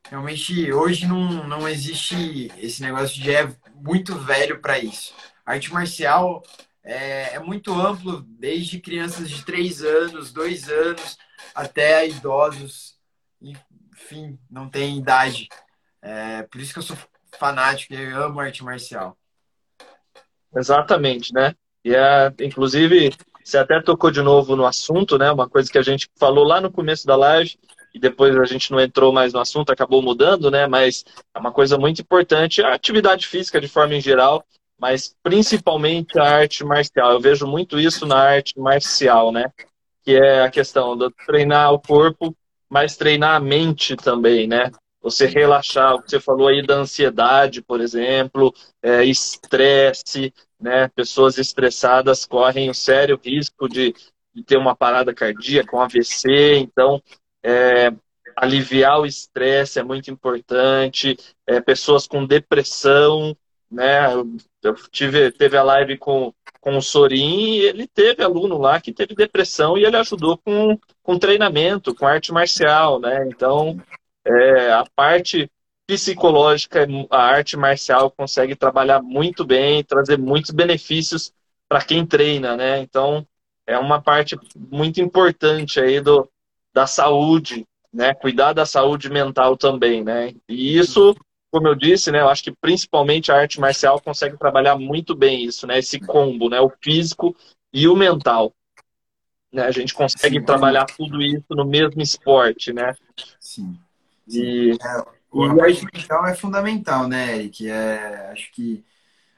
realmente, hoje não, não existe esse negócio de é muito velho para isso. Arte marcial é, é, muito amplo, desde crianças de 3 anos, 2 anos, até idosos. Enfim, não tem idade. É, por isso que eu sou fanático e amo arte marcial.
Exatamente, né? E é, inclusive, você até tocou de novo no assunto, né? Uma coisa que a gente falou lá no começo da live e depois a gente não entrou mais no assunto, acabou mudando, né? Mas é uma coisa muito importante, a atividade física de forma em geral, mas principalmente a arte marcial. Eu vejo muito isso na arte marcial, né? Que é a questão de treinar o corpo, mas treinar a mente também, né? Você relaxar, o que você falou aí da ansiedade, por exemplo, é, estresse, né? Pessoas estressadas correm o sério risco de, de ter uma parada cardíaca, um AVC, então é, aliviar o estresse é muito importante. É, pessoas com depressão, né? Eu tive, teve a live com, com o Sorin e ele teve aluno lá que teve depressão e ele ajudou com, com treinamento, com arte marcial, né? Então, é, a parte psicológica, a arte marcial consegue trabalhar muito bem, trazer muitos benefícios para quem treina, né? Então, é uma parte muito importante aí do, da saúde, né? Cuidar da saúde mental também, né? E isso, como eu disse, né? Eu acho que principalmente a arte marcial consegue trabalhar muito bem isso, né? Esse combo, né? O físico e o mental. Né? A gente consegue Sim, trabalhar tudo isso no mesmo esporte, né?
Sim. E, é, o e parte mental é fundamental, né, Eric? É, acho que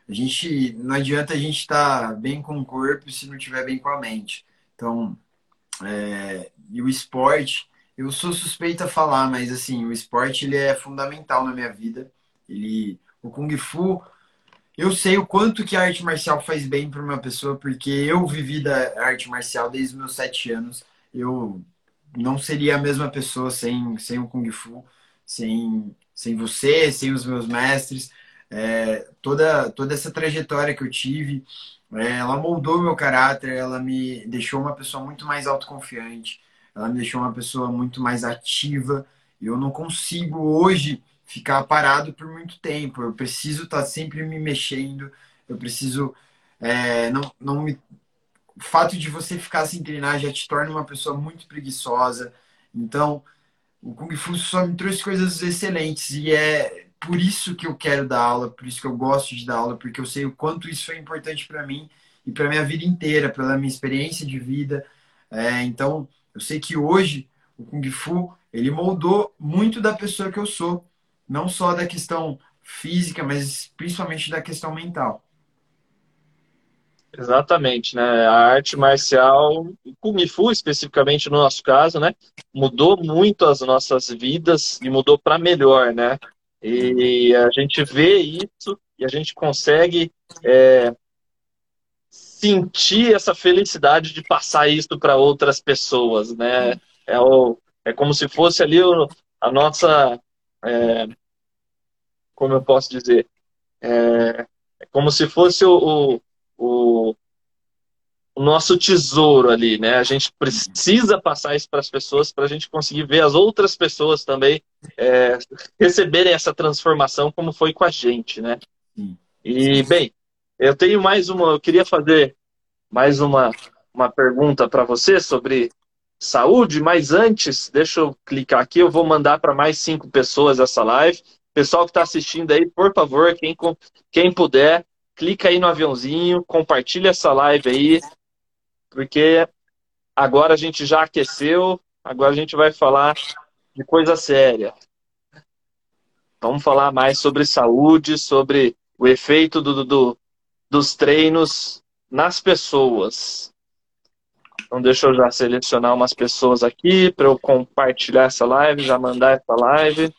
a gente não adianta a gente estar tá bem com o corpo se não estiver bem com a mente. Então, é, e o esporte, eu sou suspeita a falar, mas assim, o esporte ele é fundamental na minha vida. Ele, o kung fu, eu sei o quanto que a arte marcial faz bem para uma pessoa, porque eu vivi da arte marcial desde os meus sete anos. Eu não seria a mesma pessoa sem, sem o Kung Fu, sem, sem você, sem os meus mestres. É, toda, toda essa trajetória que eu tive, é, ela moldou meu caráter, ela me deixou uma pessoa muito mais autoconfiante, ela me deixou uma pessoa muito mais ativa. Eu não consigo hoje ficar parado por muito tempo. Eu preciso estar sempre me mexendo, eu preciso é, não, não me o fato de você ficar sem treinar já te torna uma pessoa muito preguiçosa. Então, o Kung Fu só me trouxe coisas excelentes e é por isso que eu quero dar aula, por isso que eu gosto de dar aula, porque eu sei o quanto isso foi importante para mim e para minha vida inteira, pela minha experiência de vida. É, então, eu sei que hoje o Kung Fu ele moldou muito da pessoa que eu sou, não só da questão física, mas principalmente da questão mental.
Exatamente, né? A arte marcial, Kung Fu especificamente no nosso caso, né? Mudou muito as nossas vidas e mudou para melhor, né? E a gente vê isso e a gente consegue é, sentir essa felicidade de passar isso para outras pessoas, né? É, o, é como se fosse ali o, a nossa, é, como eu posso dizer, é, é como se fosse o, o o, o nosso tesouro ali, né? A gente precisa passar isso para as pessoas para a gente conseguir ver as outras pessoas também é, receberem essa transformação como foi com a gente, né? E bem, eu tenho mais uma, eu queria fazer mais uma, uma pergunta para você sobre saúde, mas antes, deixa eu clicar aqui, eu vou mandar para mais cinco pessoas essa live. Pessoal que está assistindo aí, por favor, quem, quem puder, clica aí no aviãozinho, compartilha essa live aí, porque agora a gente já aqueceu, agora a gente vai falar de coisa séria. Vamos falar mais sobre saúde, sobre o efeito do, do, dos treinos nas pessoas. Então, deixa eu já selecionar umas pessoas aqui para eu compartilhar essa live, já mandar essa live.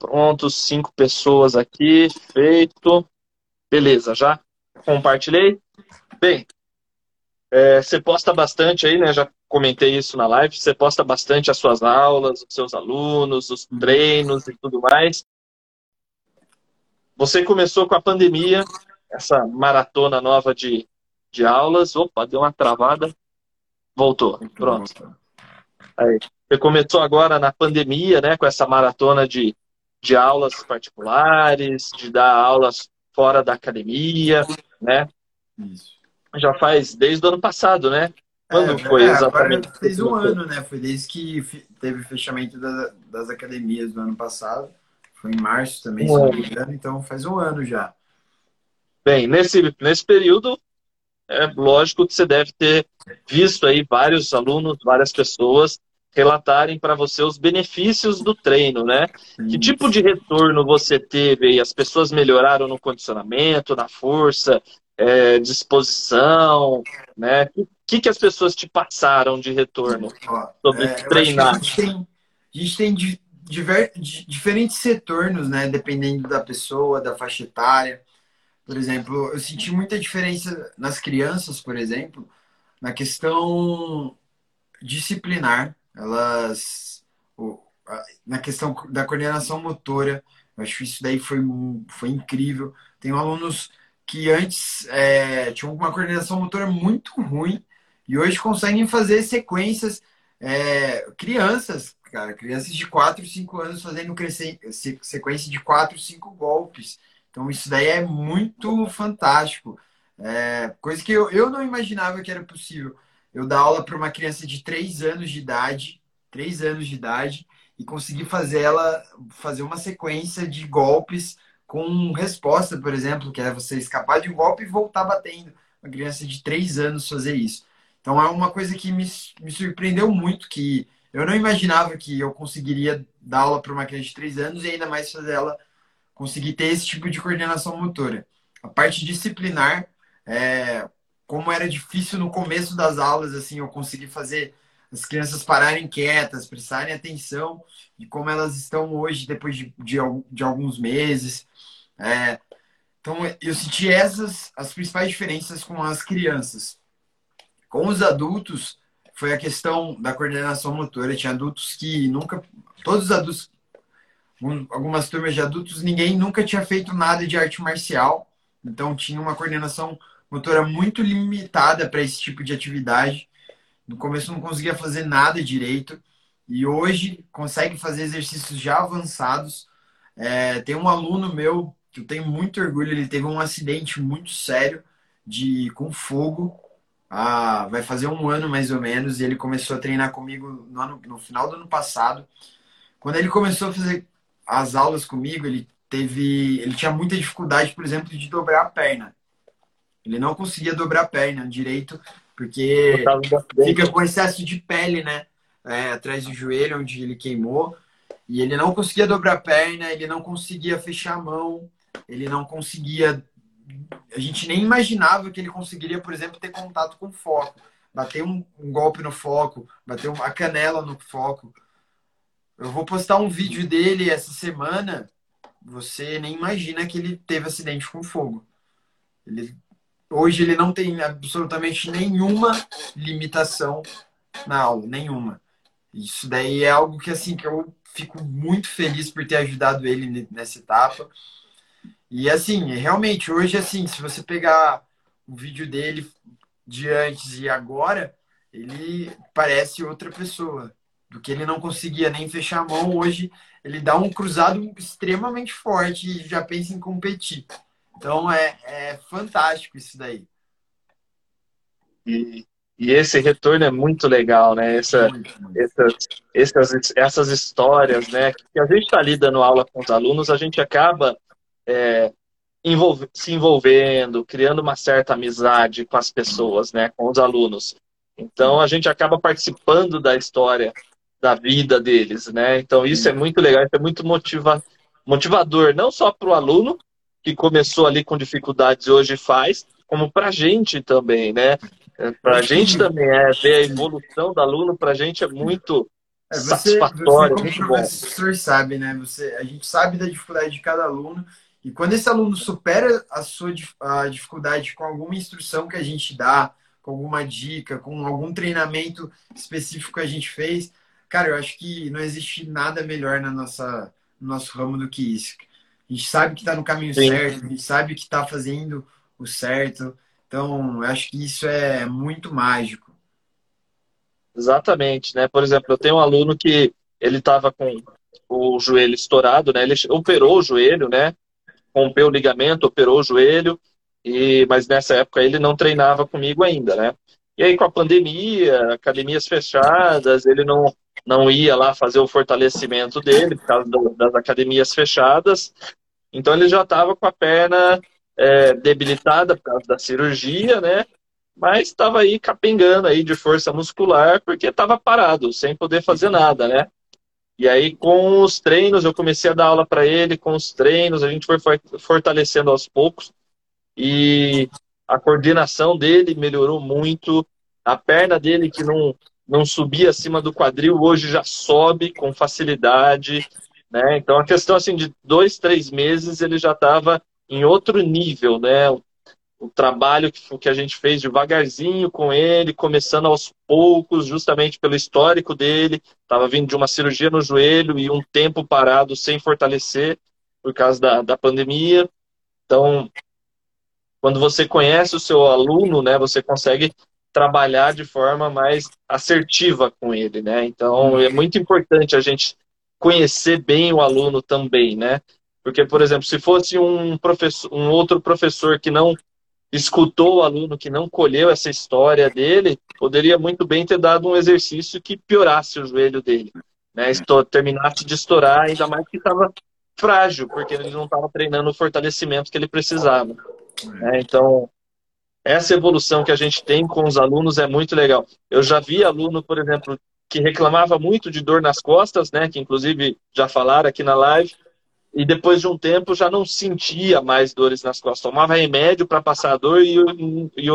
Pronto, cinco pessoas aqui, feito. Beleza, já compartilhei. Bem, é, você posta bastante aí, né? Já comentei isso na live. Você posta bastante as suas aulas, os seus alunos, os treinos e tudo mais. Você começou com a pandemia, essa maratona nova de, de aulas. Opa, deu uma travada. Voltou. Pronto. Aí. Você começou agora na pandemia, né? Com essa maratona de, de aulas particulares, de dar aulas fora da academia, né? Isso. Já faz desde o ano passado, né?
Quando é, foi é, exatamente? Agora fez um ano, né? Foi desde que teve o fechamento das, das academias do ano passado. Foi em março também, um se não me engano, então faz um ano já.
Bem, nesse, nesse período, é lógico que você deve ter visto aí vários alunos, várias pessoas relatarem para você os benefícios do treino, né? Sim. Que tipo de retorno você teve e as pessoas melhoraram no condicionamento, na força, é, disposição, né? O que, que as pessoas te passaram de retorno sobre é, treinar?
A gente tem, a gente tem diver, diferentes retornos, né? Dependendo da pessoa, da faixa etária. Por exemplo, eu senti muita diferença nas crianças, por exemplo, na questão disciplinar elas na questão da coordenação motora, eu acho que isso daí foi, foi incrível. Tem alunos que antes é, tinham uma coordenação motora muito ruim e hoje conseguem fazer sequências. É, crianças, cara, crianças de 4, 5 anos fazendo sequência de 4, 5 golpes. Então isso daí é muito fantástico. É, coisa que eu, eu não imaginava que era possível eu dar aula para uma criança de 3 anos de idade, 3 anos de idade, e conseguir fazer ela fazer uma sequência de golpes com resposta, por exemplo, que é você escapar de um golpe e voltar batendo. Uma criança de 3 anos fazer isso. Então é uma coisa que me, me surpreendeu muito, que eu não imaginava que eu conseguiria dar aula para uma criança de 3 anos e ainda mais fazer ela conseguir ter esse tipo de coordenação motora. A parte disciplinar, é, como era difícil no começo das aulas, assim, eu consegui fazer as crianças pararem quietas, prestarem atenção de como elas estão hoje, depois de, de, de alguns meses. É, então, eu senti essas as principais diferenças com as crianças. Com os adultos, foi a questão da coordenação motora. Tinha adultos que nunca. Todos os adultos, algumas turmas de adultos, ninguém nunca tinha feito nada de arte marcial. Então, tinha uma coordenação motora muito limitada para esse tipo de atividade. No começo não conseguia fazer nada direito e hoje consegue fazer exercícios já avançados. É, tem um aluno meu que eu tenho muito orgulho, ele teve um acidente muito sério de com fogo. Ah, vai fazer um ano mais ou menos e ele começou a treinar comigo no, ano, no final do ano passado. Quando ele começou a fazer as aulas comigo, ele teve, ele tinha muita dificuldade, por exemplo, de dobrar a perna. Ele não conseguia dobrar a perna direito, porque fica com excesso de pele, né? É, atrás do joelho, onde ele queimou. E ele não conseguia dobrar a perna, ele não conseguia fechar a mão, ele não conseguia. A gente nem imaginava que ele conseguiria, por exemplo, ter contato com o foco. Bater um, um golpe no foco, bater uma canela no foco. Eu vou postar um vídeo dele essa semana. Você nem imagina que ele teve acidente com fogo. Ele Hoje ele não tem absolutamente nenhuma limitação na aula, nenhuma. Isso daí é algo que assim que eu fico muito feliz por ter ajudado ele nessa etapa. E assim, realmente hoje assim, se você pegar o vídeo dele de antes e agora, ele parece outra pessoa. Do que ele não conseguia nem fechar a mão, hoje ele dá um cruzado extremamente forte e já pensa em competir. Então é, é fantástico isso daí.
E, e esse retorno é muito legal, né? Essa, essas, essas, essas histórias, né? Que a gente está ali dando aula com os alunos, a gente acaba é, envolve, se envolvendo, criando uma certa amizade com as pessoas, né? Com os alunos. Então a gente acaba participando da história da vida deles, né? Então isso é muito legal, isso é muito motiva, motivador não só para o aluno, que começou ali com dificuldades e hoje faz, como para a gente também, né? Para a gente também é ver a evolução do aluno, para a gente é muito é, você, satisfatório.
Você, como professor, sabe, né? Você, a gente sabe da dificuldade de cada aluno. E quando esse aluno supera a sua a dificuldade com alguma instrução que a gente dá, com alguma dica, com algum treinamento específico que a gente fez, cara, eu acho que não existe nada melhor na nossa, no nosso ramo do que isso. A gente sabe que está no caminho Sim. certo, a gente sabe que está fazendo o certo. Então, eu acho que isso é muito mágico.
Exatamente, né? Por exemplo, eu tenho um aluno que ele estava com o joelho estourado, né? Ele operou o joelho, né? Rompeu o ligamento, operou o joelho, e mas nessa época ele não treinava comigo ainda, né? E aí com a pandemia, academias fechadas, ele não não ia lá fazer o fortalecimento dele por causa das academias fechadas. Então ele já estava com a perna é, debilitada por causa da cirurgia, né? Mas estava aí capengando aí de força muscular porque estava parado, sem poder fazer nada, né? E aí com os treinos, eu comecei a dar aula para ele, com os treinos, a gente foi fortalecendo aos poucos e a coordenação dele melhorou muito, a perna dele que não não subia acima do quadril, hoje já sobe com facilidade, né? Então a questão assim de dois, três meses ele já estava em outro nível, né? O, o trabalho que, que a gente fez devagarzinho com ele, começando aos poucos, justamente pelo histórico dele, estava vindo de uma cirurgia no joelho e um tempo parado sem fortalecer por causa da, da pandemia. Então, quando você conhece o seu aluno, né, você consegue trabalhar de forma mais assertiva com ele, né? Então é muito importante a gente conhecer bem o aluno também, né? Porque, por exemplo, se fosse um professor, um outro professor que não escutou o aluno, que não colheu essa história dele, poderia muito bem ter dado um exercício que piorasse o joelho dele, né? Terminasse de estourar, ainda mais que estava frágil, porque ele não estava treinando o fortalecimento que ele precisava. Né? Então, essa evolução que a gente tem com os alunos é muito legal. Eu já vi aluno, por exemplo, que reclamava muito de dor nas costas, né? Que inclusive já falaram aqui na live, e depois de um tempo já não sentia mais dores nas costas. Tomava remédio para passar a dor e, e,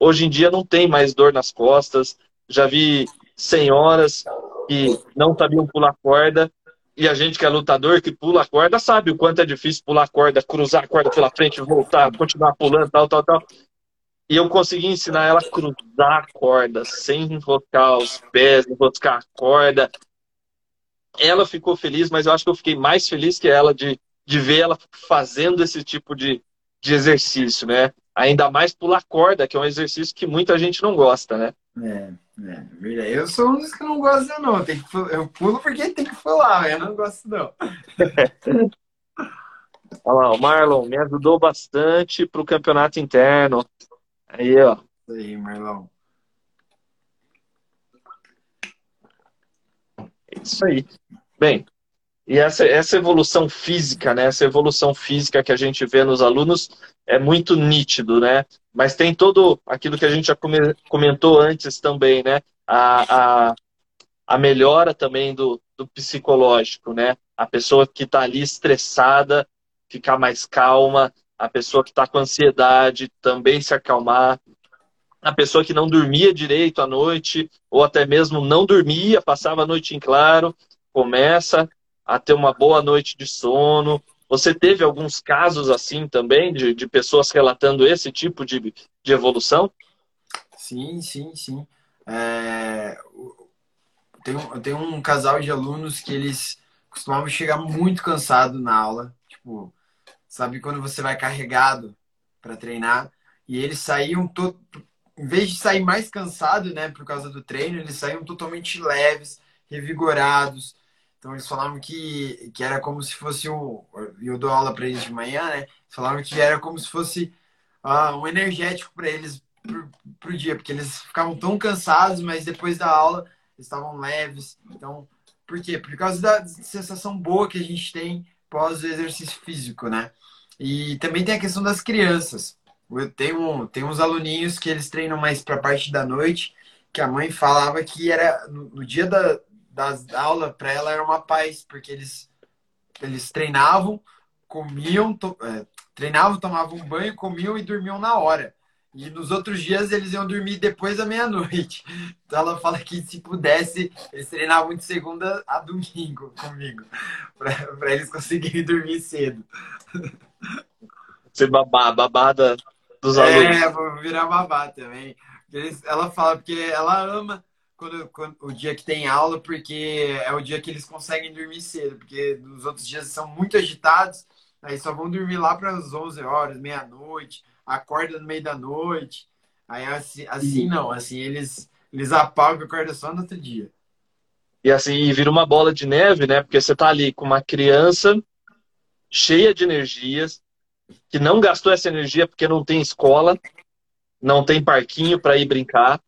hoje em dia não tem mais dor nas costas. Já vi senhoras que não sabiam pular corda e a gente que é lutador, que pula a corda, sabe o quanto é difícil pular a corda, cruzar a corda pela frente, voltar, continuar pulando, tal, tal, tal. E eu consegui ensinar ela a cruzar a corda, sem enroscar os pés, enroscar a corda. Ela ficou feliz, mas eu acho que eu fiquei mais feliz que ela de, de ver ela fazendo esse tipo de, de exercício, né? Ainda mais pular corda, que é um exercício que muita gente não gosta, né?
É, é verdade. Eu sou um dos que não gosta, não. Tem que, eu pulo porque tem que pular, eu não gosto, não.
Olha lá, o Marlon me ajudou bastante para o campeonato interno. Aí, ó.
Aí, Marlon.
Isso aí. Bem, e essa, essa evolução física, né? Essa evolução física que a gente vê nos alunos é muito nítido, né? Mas tem todo aquilo que a gente já comentou antes também, né? A, a, a melhora também do, do psicológico, né? A pessoa que está ali estressada ficar mais calma, a pessoa que está com ansiedade também se acalmar, a pessoa que não dormia direito à noite, ou até mesmo não dormia, passava a noite em claro, começa a ter uma boa noite de sono. Você teve alguns casos assim também, de, de pessoas relatando esse tipo de, de evolução?
Sim, sim, sim. É... Tem, um, tem um casal de alunos que eles costumavam chegar muito cansado na aula. Tipo, Sabe quando você vai carregado para treinar e eles saíam todo em vez de sair mais cansado, né, por causa do treino, eles saíam totalmente leves, revigorados. Então eles falavam que, que era como se fosse um. Eu dou aula para eles de manhã, né? Eles falavam que era como se fosse uh, um energético para eles para o dia, porque eles ficavam tão cansados, mas depois da aula estavam leves. Então, por quê? Por causa da sensação boa que a gente tem pós o exercício físico, né? E também tem a questão das crianças. Eu tenho, tenho uns aluninhos que eles treinam mais para a parte da noite, que a mãe falava que era no, no dia da, das aulas, para ela era uma paz, porque eles eles treinavam, comiam, to, é, treinavam, tomavam banho, comiam e dormiam na hora. E nos outros dias eles iam dormir depois da meia-noite. Então ela fala que se pudesse, eles treinavam de segunda a domingo comigo, para eles conseguirem dormir cedo.
Ser babá, babada dos
é,
alunos.
É, vou virar babá também. Eles, ela fala porque ela ama quando, quando, o dia que tem aula, porque é o dia que eles conseguem dormir cedo, porque nos outros dias são muito agitados, aí só vão dormir lá para as 11 horas, meia-noite acorda no meio da noite. Aí assim, assim não, assim eles, eles apagam e acordam só no outro dia.
E assim, vira uma bola de neve, né? Porque você tá ali com uma criança cheia de energias, que não gastou essa energia porque não tem escola, não tem parquinho para ir brincar,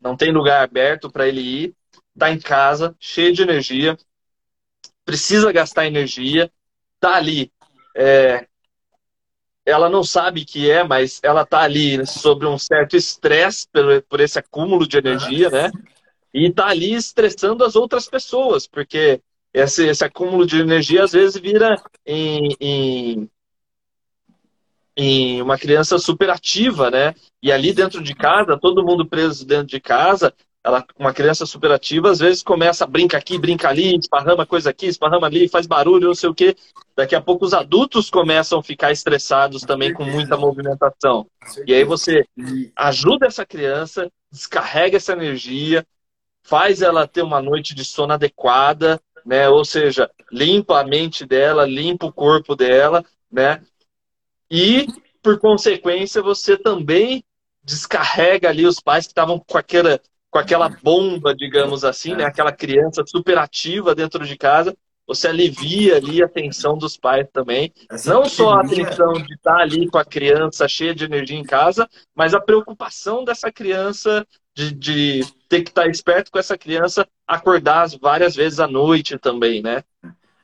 não tem lugar aberto para ele ir, tá em casa, cheio de energia, precisa gastar energia, tá ali é, ela não sabe que é, mas ela está ali sobre um certo estresse por, por esse acúmulo de energia, né? E está ali estressando as outras pessoas, porque esse, esse acúmulo de energia às vezes vira em, em, em uma criança superativa, né? E ali dentro de casa, todo mundo preso dentro de casa, ela, uma criança superativa, às vezes começa a brincar aqui, brinca ali, esparrama coisa aqui, esparrama ali, faz barulho, não sei o quê. Daqui a pouco os adultos começam a ficar estressados também com muita movimentação. E aí você ajuda essa criança, descarrega essa energia, faz ela ter uma noite de sono adequada, né? Ou seja, limpa a mente dela, limpa o corpo dela, né? E, por consequência, você também descarrega ali os pais que estavam com aquela com aquela bomba, digamos assim, né? Aquela criança super ativa dentro de casa, você alivia ali a tensão dos pais também. Não só a tensão de estar ali com a criança cheia de energia em casa, mas a preocupação dessa criança de, de ter que estar esperto com essa criança acordar várias vezes à noite também, né?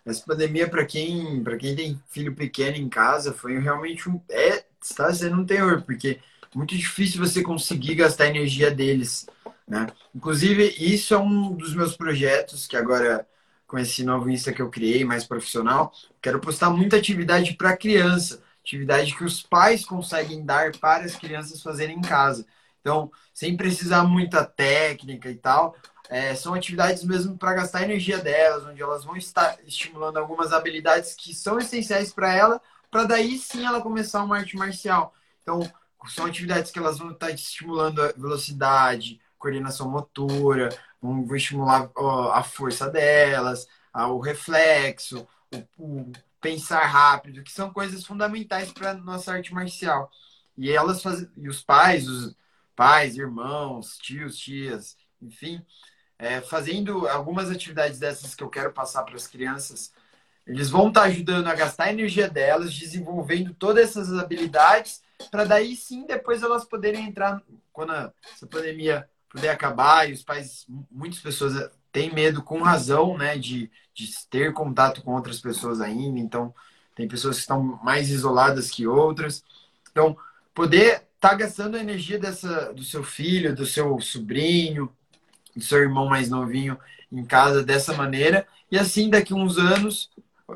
Essa pandemia, para quem, quem tem filho pequeno em casa, foi realmente um. É, está sendo um terror, porque é muito difícil você conseguir gastar a energia deles né? Inclusive, isso é um dos meus projetos que agora, com esse novo Insta que eu criei, mais profissional, quero postar muita atividade para criança, atividade que os pais conseguem dar para as crianças fazerem em casa. Então, sem precisar muita técnica e tal, é, são atividades mesmo para gastar a energia delas, onde elas vão estar estimulando algumas habilidades que são essenciais para ela, para daí sim ela começar uma arte marcial. Então, são atividades que elas vão estar estimulando a velocidade, coordenação motora, vão, estimular a força delas, o reflexo, o, o pensar rápido, que são coisas fundamentais para nossa arte marcial. E elas e os pais, os pais, irmãos, tios, tias, enfim, é, fazendo algumas atividades dessas que eu quero passar para as crianças, eles vão estar tá ajudando a gastar a energia delas, desenvolvendo todas essas habilidades, para daí sim depois elas poderem entrar quando a, essa pandemia puder acabar e os pais, muitas pessoas eh, têm medo com razão, né, de, de ter contato com outras pessoas ainda. Então, tem pessoas que estão mais isoladas que outras. Então, poder estar tá gastando a energia dessa, do seu filho, do seu sobrinho, do seu irmão mais novinho em casa dessa maneira. E assim, daqui uns anos,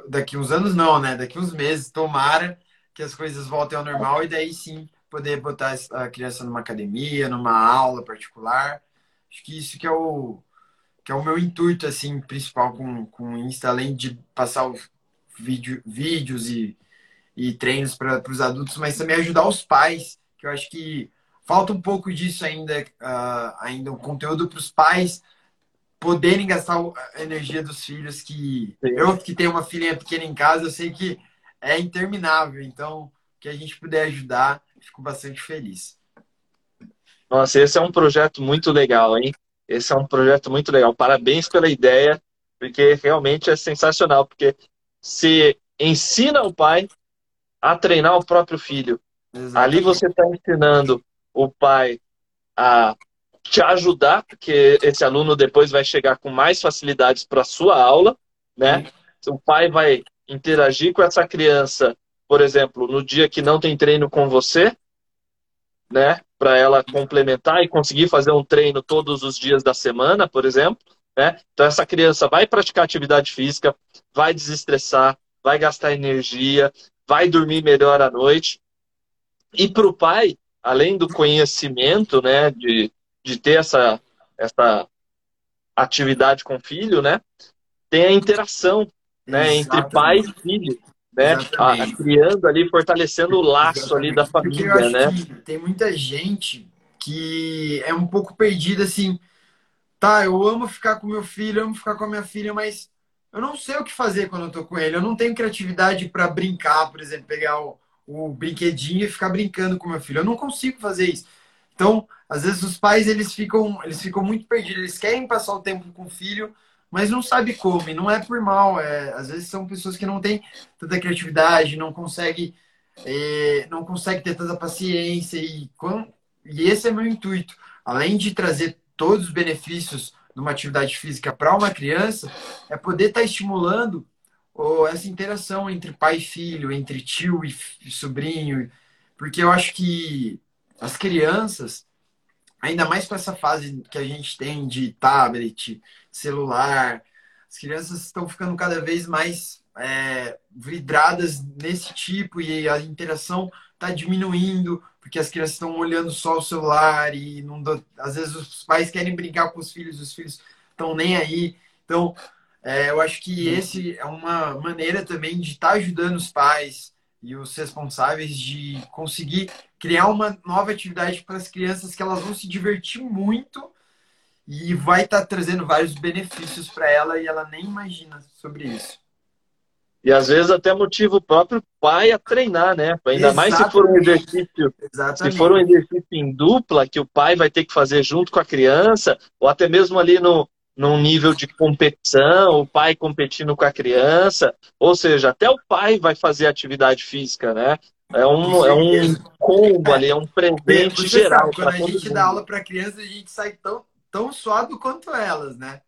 daqui uns anos não, né? Daqui uns meses, tomara que as coisas voltem ao normal e daí sim poder botar a criança numa academia, numa aula particular. Acho que isso que é o que é o meu intuito assim principal com com o Insta, além de passar os vídeo, vídeos e, e treinos para os adultos, mas também ajudar os pais, que eu acho que falta um pouco disso ainda, uh, ainda um conteúdo para os pais poderem gastar a energia dos filhos que Sim. eu que tenho uma filhinha pequena em casa, eu sei que é interminável, então que a gente puder ajudar fico bastante feliz.
Nossa, esse é um projeto muito legal, hein? Esse é um projeto muito legal. Parabéns pela ideia, porque realmente é sensacional, porque se ensina o pai a treinar o próprio filho. Exatamente. Ali você está ensinando o pai a te ajudar, porque esse aluno depois vai chegar com mais facilidades para a sua aula, né? Sim. O pai vai interagir com essa criança por exemplo, no dia que não tem treino com você, né, para ela complementar e conseguir fazer um treino todos os dias da semana, por exemplo, né? Então essa criança vai praticar atividade física, vai desestressar, vai gastar energia, vai dormir melhor à noite. E para o pai, além do conhecimento, né, de, de ter essa, essa atividade com o filho, né, tem a interação né, entre pai e filho. Né, a, a, criando ali, fortalecendo o laço Exatamente. ali da família, né?
tem muita gente que é um pouco perdida assim. Tá, eu amo ficar com meu filho, eu amo ficar com a minha filha, mas eu não sei o que fazer quando eu tô com ele. Eu não tenho criatividade para brincar, por exemplo, pegar o, o brinquedinho e ficar brincando com meu filho. Eu não consigo fazer isso. Então, às vezes os pais eles ficam, eles ficam muito perdidos. Eles querem passar o tempo com o filho, mas não sabe como. E não é por mal. É, às vezes são pessoas que não têm tanta criatividade, não conseguem, é, não consegue ter tanta paciência. E, e esse é meu intuito. Além de trazer todos os benefícios numa atividade física para uma criança é poder estar tá estimulando ou essa interação entre pai e filho, entre tio e sobrinho, porque eu acho que as crianças, ainda mais com essa fase que a gente tem de tablet, celular, as crianças estão ficando cada vez mais é, vidradas nesse tipo e a interação está diminuindo porque as crianças estão olhando só o celular e não às vezes os pais querem brincar com os filhos, os filhos estão nem aí. Então, é, eu acho que esse é uma maneira também de estar tá ajudando os pais e os responsáveis de conseguir criar uma nova atividade para as crianças que elas vão se divertir muito e vai estar tá trazendo vários benefícios para ela e ela nem imagina sobre isso.
E às vezes até motiva o próprio pai a treinar, né? Ainda Exatamente. mais se for um exercício, Exatamente. se for um exercício em dupla que o pai vai ter que fazer junto com a criança, ou até mesmo ali no num nível de competição, o pai competindo com a criança, ou seja, até o pai vai fazer atividade física, né? É um, é um combo ali, é um presente geral.
Sabe, quando a gente mundo. dá aula para criança, a gente sai tão, tão suado quanto elas, né?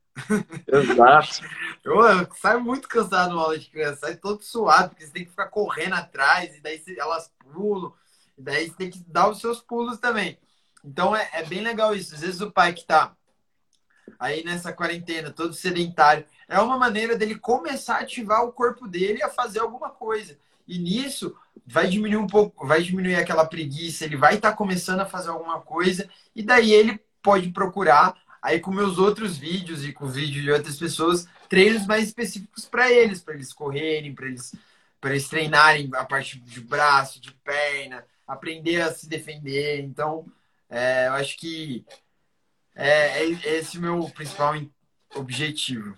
Exato.
Eu, eu saio muito cansado numa aula de criança, sai todo suado, porque você tem que ficar correndo atrás, e daí elas pulam, e daí você tem que dar os seus pulos também. Então é, é bem legal isso. Às vezes o pai que tá aí nessa quarentena, todo sedentário, é uma maneira dele começar a ativar o corpo dele a fazer alguma coisa. E nisso vai diminuir um pouco, vai diminuir aquela preguiça, ele vai estar tá começando a fazer alguma coisa, e daí ele pode procurar aí com meus outros vídeos e com vídeos de outras pessoas, treinos mais específicos para eles, para eles correrem, para eles, eles treinarem a parte de braço, de perna, aprender a se defender. Então, é, eu acho que é, é esse o meu principal objetivo.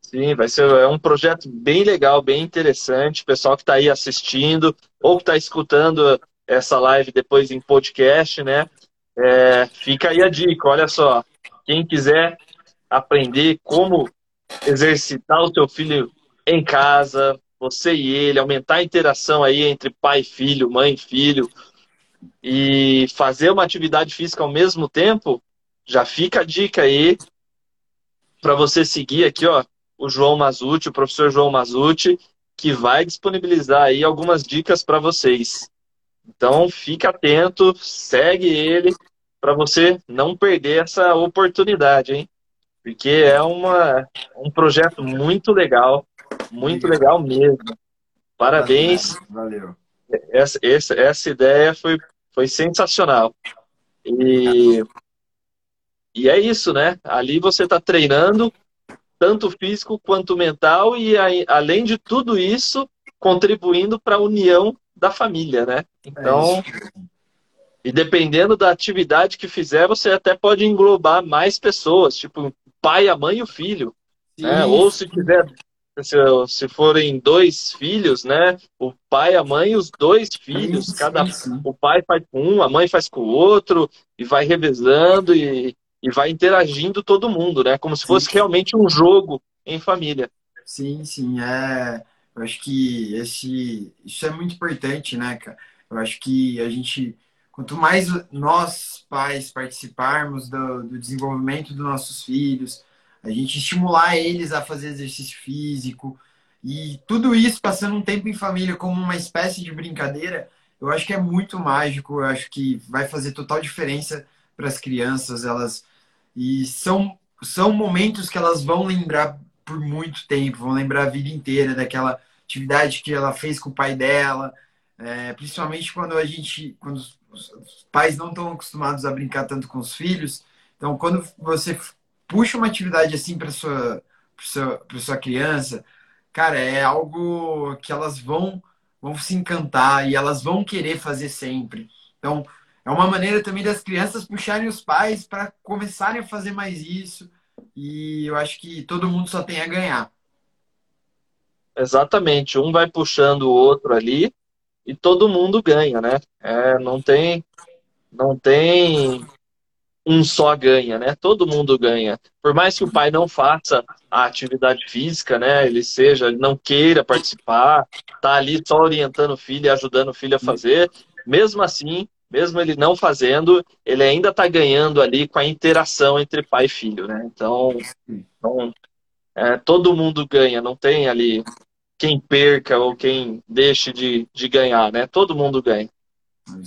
Sim, vai ser é um projeto bem legal, bem interessante. Pessoal que está aí assistindo ou que está escutando essa live depois em podcast, né? É, fica aí a dica, olha só. Quem quiser aprender como exercitar o seu filho em casa, você e ele, aumentar a interação aí entre pai e filho, mãe e filho, e fazer uma atividade física ao mesmo tempo, já fica a dica aí para você seguir aqui, ó, o João Mazuti, o professor João Mazuti, que vai disponibilizar aí algumas dicas para vocês. Então, fica atento, segue ele para você não perder essa oportunidade, hein? Porque é uma, um projeto muito legal, muito legal mesmo. Parabéns.
Valeu.
Essa, essa, essa ideia foi, foi sensacional. E, e é isso, né? Ali você está treinando, tanto físico quanto mental, e aí, além de tudo isso, contribuindo para a união da família, né? Então, é e dependendo da atividade que fizer, você até pode englobar mais pessoas, tipo o pai, a mãe e o filho. Né? Ou se tiver, se, se, forem dois filhos, né? O pai, a mãe e os dois filhos. Sim, cada sim. O pai faz com um, a mãe faz com o outro, e vai revezando e, e vai interagindo todo mundo, né? Como se fosse realmente um jogo em família.
Sim, sim. É, eu acho que esse, isso é muito importante, né, cara? Eu acho que a gente Quanto mais nós, pais, participarmos do, do desenvolvimento dos nossos filhos, a gente estimular eles a fazer exercício físico e tudo isso passando um tempo em família como uma espécie de brincadeira, eu acho que é muito mágico, eu acho que vai fazer total diferença para as crianças, elas e são são momentos que elas vão lembrar por muito tempo, vão lembrar a vida inteira daquela atividade que ela fez com o pai dela, é, principalmente quando a gente, quando os pais não estão acostumados a brincar tanto com os filhos. Então, quando você puxa uma atividade assim para sua para sua criança, cara, é algo que elas vão vão se encantar e elas vão querer fazer sempre. Então, é uma maneira também das crianças puxarem os pais para começarem a fazer mais isso. E eu acho que todo mundo só tem a ganhar.
Exatamente, um vai puxando o outro ali e todo mundo ganha, né? É, não tem não tem um só ganha, né? Todo mundo ganha. Por mais que o pai não faça a atividade física, né? Ele seja, ele não queira participar, tá ali só orientando o filho e ajudando o filho a fazer, mesmo assim, mesmo ele não fazendo, ele ainda está ganhando ali com a interação entre pai e filho, né? Então, então é, todo mundo ganha, não tem ali quem perca ou quem deixe de, de ganhar, né? Todo mundo ganha.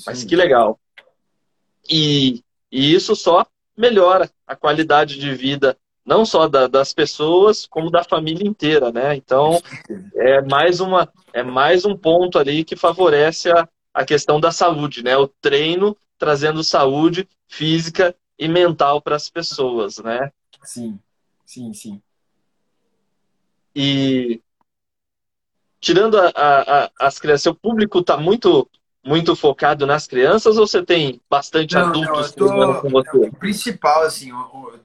Mas que legal. E e isso só melhora a qualidade de vida, não só da, das pessoas, como da família inteira, né? Então, é mais, uma, é mais um ponto ali que favorece a, a questão da saúde, né? O treino trazendo saúde física e mental para as pessoas, né?
Sim, sim, sim.
E tirando a, a, as crianças, o público está muito muito focado nas crianças ou você tem bastante não, adultos
não, tô, com você? O principal, assim,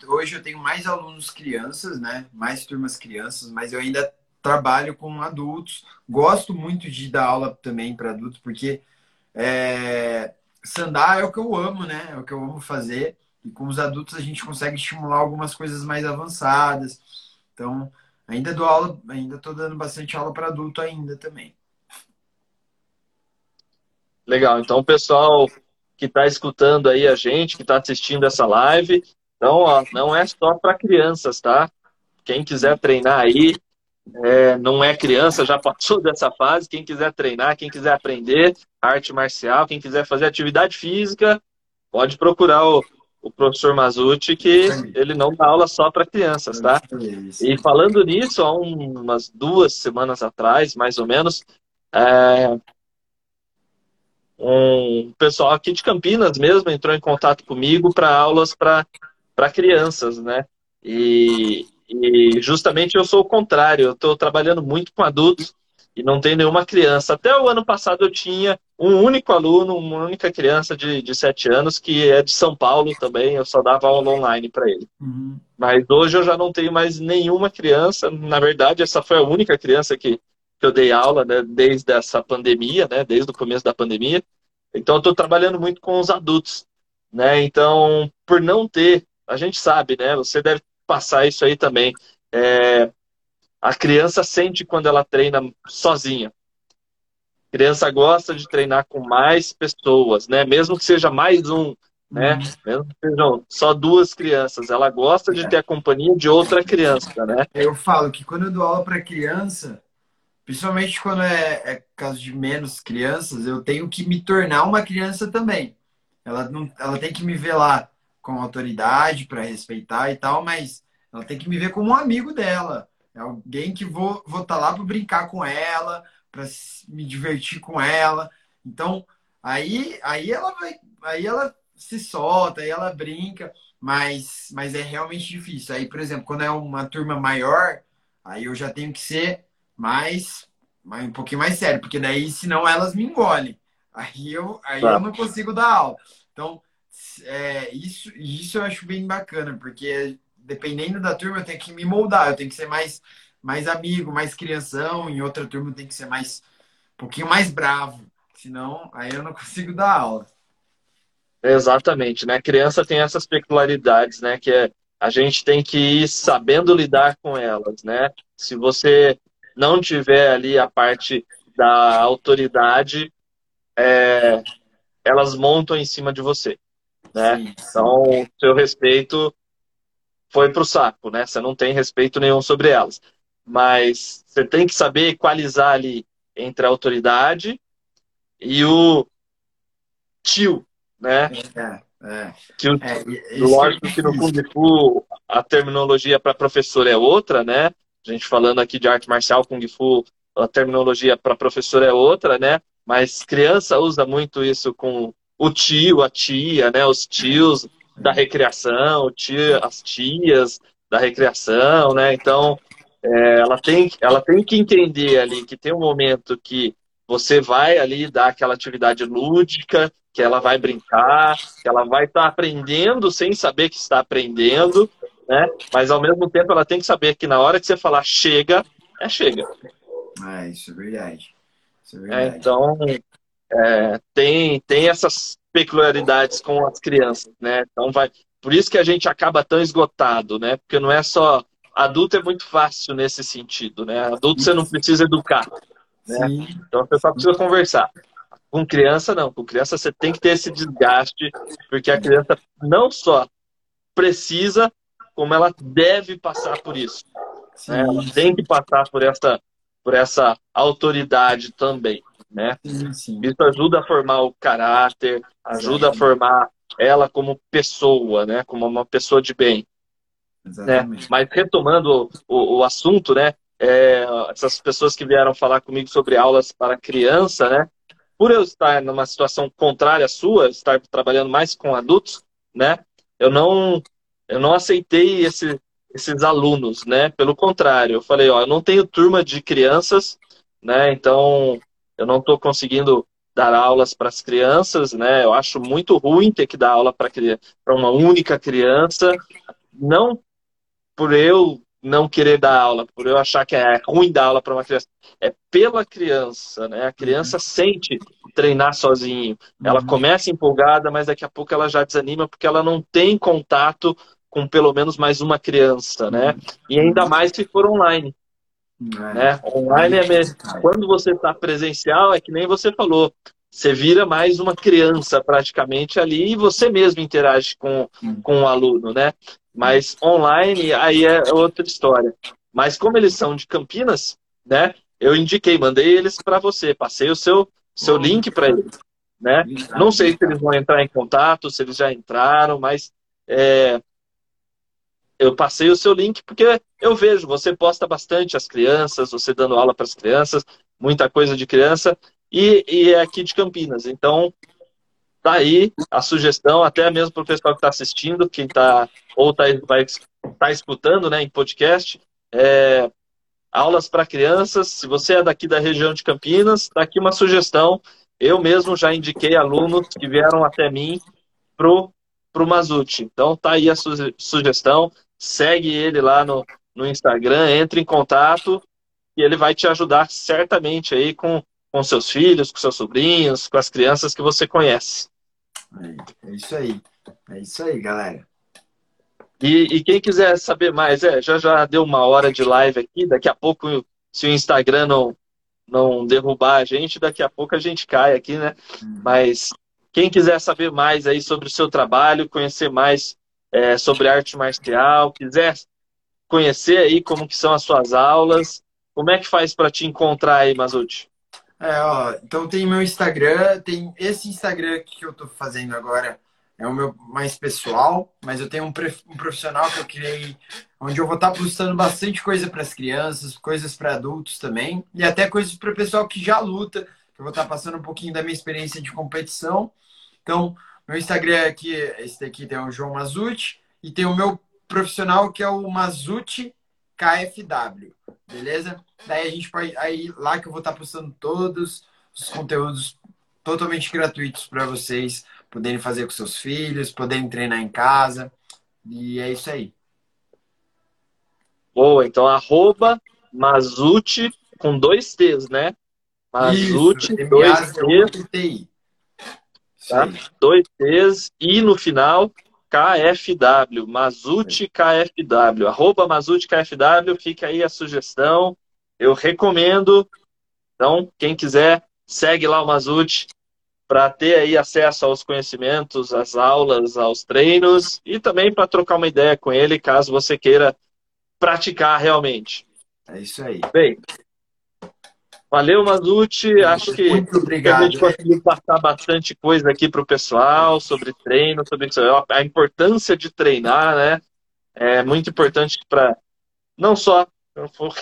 hoje eu tenho mais alunos crianças, né? Mais turmas crianças, mas eu ainda trabalho com adultos. Gosto muito de dar aula também para adultos, porque é, sandar é o que eu amo, né? É o que eu amo fazer. E com os adultos a gente consegue estimular algumas coisas mais avançadas. Então, ainda dou aula, ainda estou dando bastante aula para adulto ainda também.
Legal. Então, pessoal que está escutando aí a gente, que está assistindo essa live, então, ó, não é só para crianças, tá? Quem quiser treinar aí, é, não é criança, já passou dessa fase. Quem quiser treinar, quem quiser aprender arte marcial, quem quiser fazer atividade física, pode procurar o, o professor Mazuti, que ele não dá aula só para crianças, tá? E falando nisso, há umas duas semanas atrás, mais ou menos, é, um pessoal aqui de Campinas mesmo entrou em contato comigo para aulas para crianças, né? E, e, justamente eu sou o contrário, eu estou trabalhando muito com adultos e não tem nenhuma criança. Até o ano passado eu tinha um único aluno, uma única criança de, de 7 anos, que é de São Paulo também, eu só dava aula online para ele. Uhum. Mas hoje eu já não tenho mais nenhuma criança, na verdade essa foi a única criança que, que eu dei aula né, desde essa pandemia, né, desde o começo da pandemia. Então, eu estou trabalhando muito com os adultos. Né? Então, por não ter, a gente sabe, né? Você deve passar isso aí também. É, a criança sente quando ela treina sozinha. A criança gosta de treinar com mais pessoas, né? Mesmo que seja mais um, né? Uhum. Mesmo que sejam só duas crianças, ela gosta de ter a companhia de outra criança, né?
Eu falo que quando eu dou aula para criança, Principalmente quando é, é caso de menos crianças, eu tenho que me tornar uma criança também. Ela, não, ela tem que me ver lá com autoridade para respeitar e tal, mas ela tem que me ver como um amigo dela. É alguém que vou estar vou tá lá para brincar com ela, para me divertir com ela. Então, aí, aí ela vai, aí ela se solta, aí ela brinca, mas, mas é realmente difícil. Aí, por exemplo, quando é uma turma maior, aí eu já tenho que ser mas, mas um pouquinho mais sério, porque daí senão elas me engolem. Aí eu, aí tá. eu não consigo dar aula. Então, é, isso, isso eu acho bem bacana, porque dependendo da turma eu tenho que me moldar, eu tenho que ser mais, mais amigo, mais crianção, em outra turma eu tenho que ser mais um pouquinho mais bravo, senão aí eu não consigo dar aula.
Exatamente, né? Criança tem essas peculiaridades, né? Que é, a gente tem que ir sabendo lidar com elas, né? Se você não tiver ali a parte da autoridade, é, elas montam em cima de você. Né? Sim. Então, seu respeito foi para o saco, né? Você não tem respeito nenhum sobre elas. Mas você tem que saber equalizar ali entre a autoridade e o tio, né? É, é. Que o, é, lógico que no Kung Fu a terminologia para professor é outra, né? A gente falando aqui de arte marcial, Kung Fu, a terminologia para professor é outra, né? Mas criança usa muito isso com o tio, a tia, né? Os tios da recreação, tia, as tias da recreação, né? Então, é, ela, tem, ela tem que entender ali que tem um momento que você vai ali dar aquela atividade lúdica, que ela vai brincar, que ela vai estar tá aprendendo sem saber que está aprendendo, né? Mas ao mesmo tempo ela tem que saber que na hora que você falar chega, é chega.
Ah, isso é verdade. Isso é,
é
verdade.
É, então, é, tem, tem essas peculiaridades com as crianças, né? Então vai. Por isso que a gente acaba tão esgotado, né? Porque não é só. Adulto é muito fácil nesse sentido, né? Adulto você não precisa educar. Né? Então você só precisa conversar. Com criança, não. Com criança você tem que ter esse desgaste, porque a criança não só precisa, como ela deve passar por isso. Né? Ela tem que passar por essa, por essa autoridade também. Né? Sim, sim. Isso ajuda a formar o caráter, ajuda a formar ela como pessoa, né? como uma pessoa de bem. Né? Mas retomando o, o, o assunto, né? É, essas pessoas que vieram falar comigo sobre aulas para criança, né? Por eu estar numa situação contrária à sua, estar trabalhando mais com adultos, né? Eu não, eu não aceitei esse, esses alunos, né? Pelo contrário, eu falei, ó, eu não tenho turma de crianças, né? Então eu não estou conseguindo dar aulas para as crianças, né? Eu acho muito ruim ter que dar aula para uma única criança, não por eu não querer dar aula, por eu achar que é ruim dar aula para uma criança. É pela criança, né? A criança uhum. sente treinar sozinho. Ela uhum. começa empolgada, mas daqui a pouco ela já desanima porque ela não tem contato com pelo menos mais uma criança, né? Uhum. E ainda mais se for online. É. Né? Online é mesmo. Quando você está presencial, é que nem você falou. Você vira mais uma criança praticamente ali e você mesmo interage com, com o aluno, né? Mas online, aí é outra história. Mas como eles são de Campinas, né? Eu indiquei, mandei eles para você, passei o seu, seu link para eles. Né? Não sei se eles vão entrar em contato, se eles já entraram, mas é, eu passei o seu link porque eu vejo, você posta bastante as crianças, você dando aula para as crianças, muita coisa de criança, e, e é aqui de Campinas. Então, tá aí a sugestão, até mesmo para o pessoal que está assistindo, quem está ou tá, vai tá escutando né, em podcast, é, aulas para crianças. Se você é daqui da região de Campinas, está aqui uma sugestão. Eu mesmo já indiquei alunos que vieram até mim pro pro Mazuti. Então tá aí a su sugestão. Segue ele lá no, no Instagram, entre em contato e ele vai te ajudar certamente aí com, com seus filhos, com seus sobrinhos, com as crianças que você conhece.
É, é isso aí. É isso aí, galera.
E, e, quem quiser saber mais, é, já já deu uma hora de live aqui, daqui a pouco, se o Instagram não, não derrubar a gente, daqui a pouco a gente cai aqui, né? Hum. Mas quem quiser saber mais aí sobre o seu trabalho, conhecer mais é, sobre arte marcial, quiser conhecer aí como que são as suas aulas, como é que faz para te encontrar aí, Mazuti?
É, ó, então tem meu Instagram, tem esse Instagram que eu tô fazendo agora, é o meu mais pessoal, mas eu tenho um, um profissional que eu criei, onde eu vou estar tá postando bastante coisa para as crianças, coisas para adultos também, e até coisas para o pessoal que já luta, que eu vou estar tá passando um pouquinho da minha experiência de competição. Então, meu Instagram aqui, esse daqui tem o João Mazuti, e tem o meu profissional que é o Mazuti KFW, beleza? Daí a gente pode, aí lá que eu vou estar postando todos os conteúdos totalmente gratuitos para vocês poderem fazer com seus filhos, poderem treinar em casa. E é isso aí.
Boa, então arroba Mazuti com dois T's, né?
Mazuti, dois T's.
Tá? Dois T's e no final KFW, Mazuti KFW, arroba Mazuti KFW, fica aí a sugestão. Eu recomendo. Então, quem quiser, segue lá o Mazuti, para ter aí acesso aos conhecimentos, às aulas, aos treinos e também para trocar uma ideia com ele, caso você queira praticar realmente.
É isso aí.
Bem, valeu, Mazuti. Acho que,
obrigado,
a gente conseguiu passar bastante coisa aqui para o pessoal sobre treino, sobre a importância de treinar, né? É muito importante para não só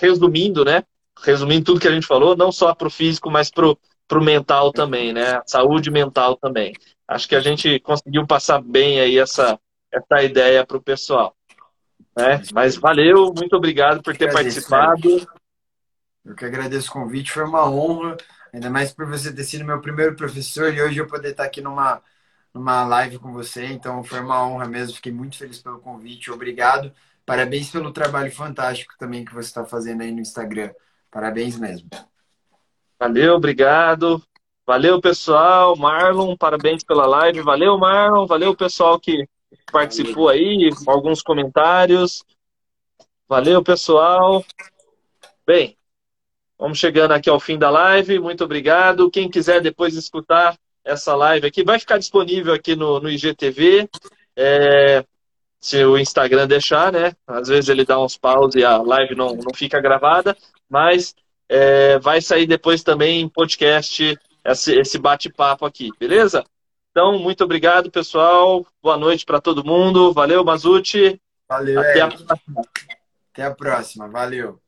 resumindo, né? Resumindo tudo que a gente falou, não só para o físico, mas para o mental também, né? Saúde mental também. Acho que a gente conseguiu passar bem aí essa, essa ideia para o pessoal. Né? Mas valeu, muito obrigado por ter participado.
Eu que agradeço o convite, foi uma honra, ainda mais por você ter sido meu primeiro professor e hoje eu poder estar aqui numa, numa live com você. Então foi uma honra mesmo, fiquei muito feliz pelo convite, obrigado. Parabéns pelo trabalho fantástico também que você está fazendo aí no Instagram. Parabéns mesmo.
Valeu, obrigado. Valeu, pessoal. Marlon, parabéns pela live. Valeu, Marlon. Valeu, pessoal que participou aí, alguns comentários. Valeu, pessoal. Bem, vamos chegando aqui ao fim da live. Muito obrigado. Quem quiser depois escutar essa live aqui, vai ficar disponível aqui no, no IGTV. É, se o Instagram deixar, né? Às vezes ele dá uns paus e a live não, não fica gravada, mas é, vai sair depois também em podcast esse, esse bate-papo aqui, beleza? Então, muito obrigado, pessoal. Boa noite para todo mundo. Valeu, Mazuti.
Valeu. Até a próxima. Até a próxima. Valeu.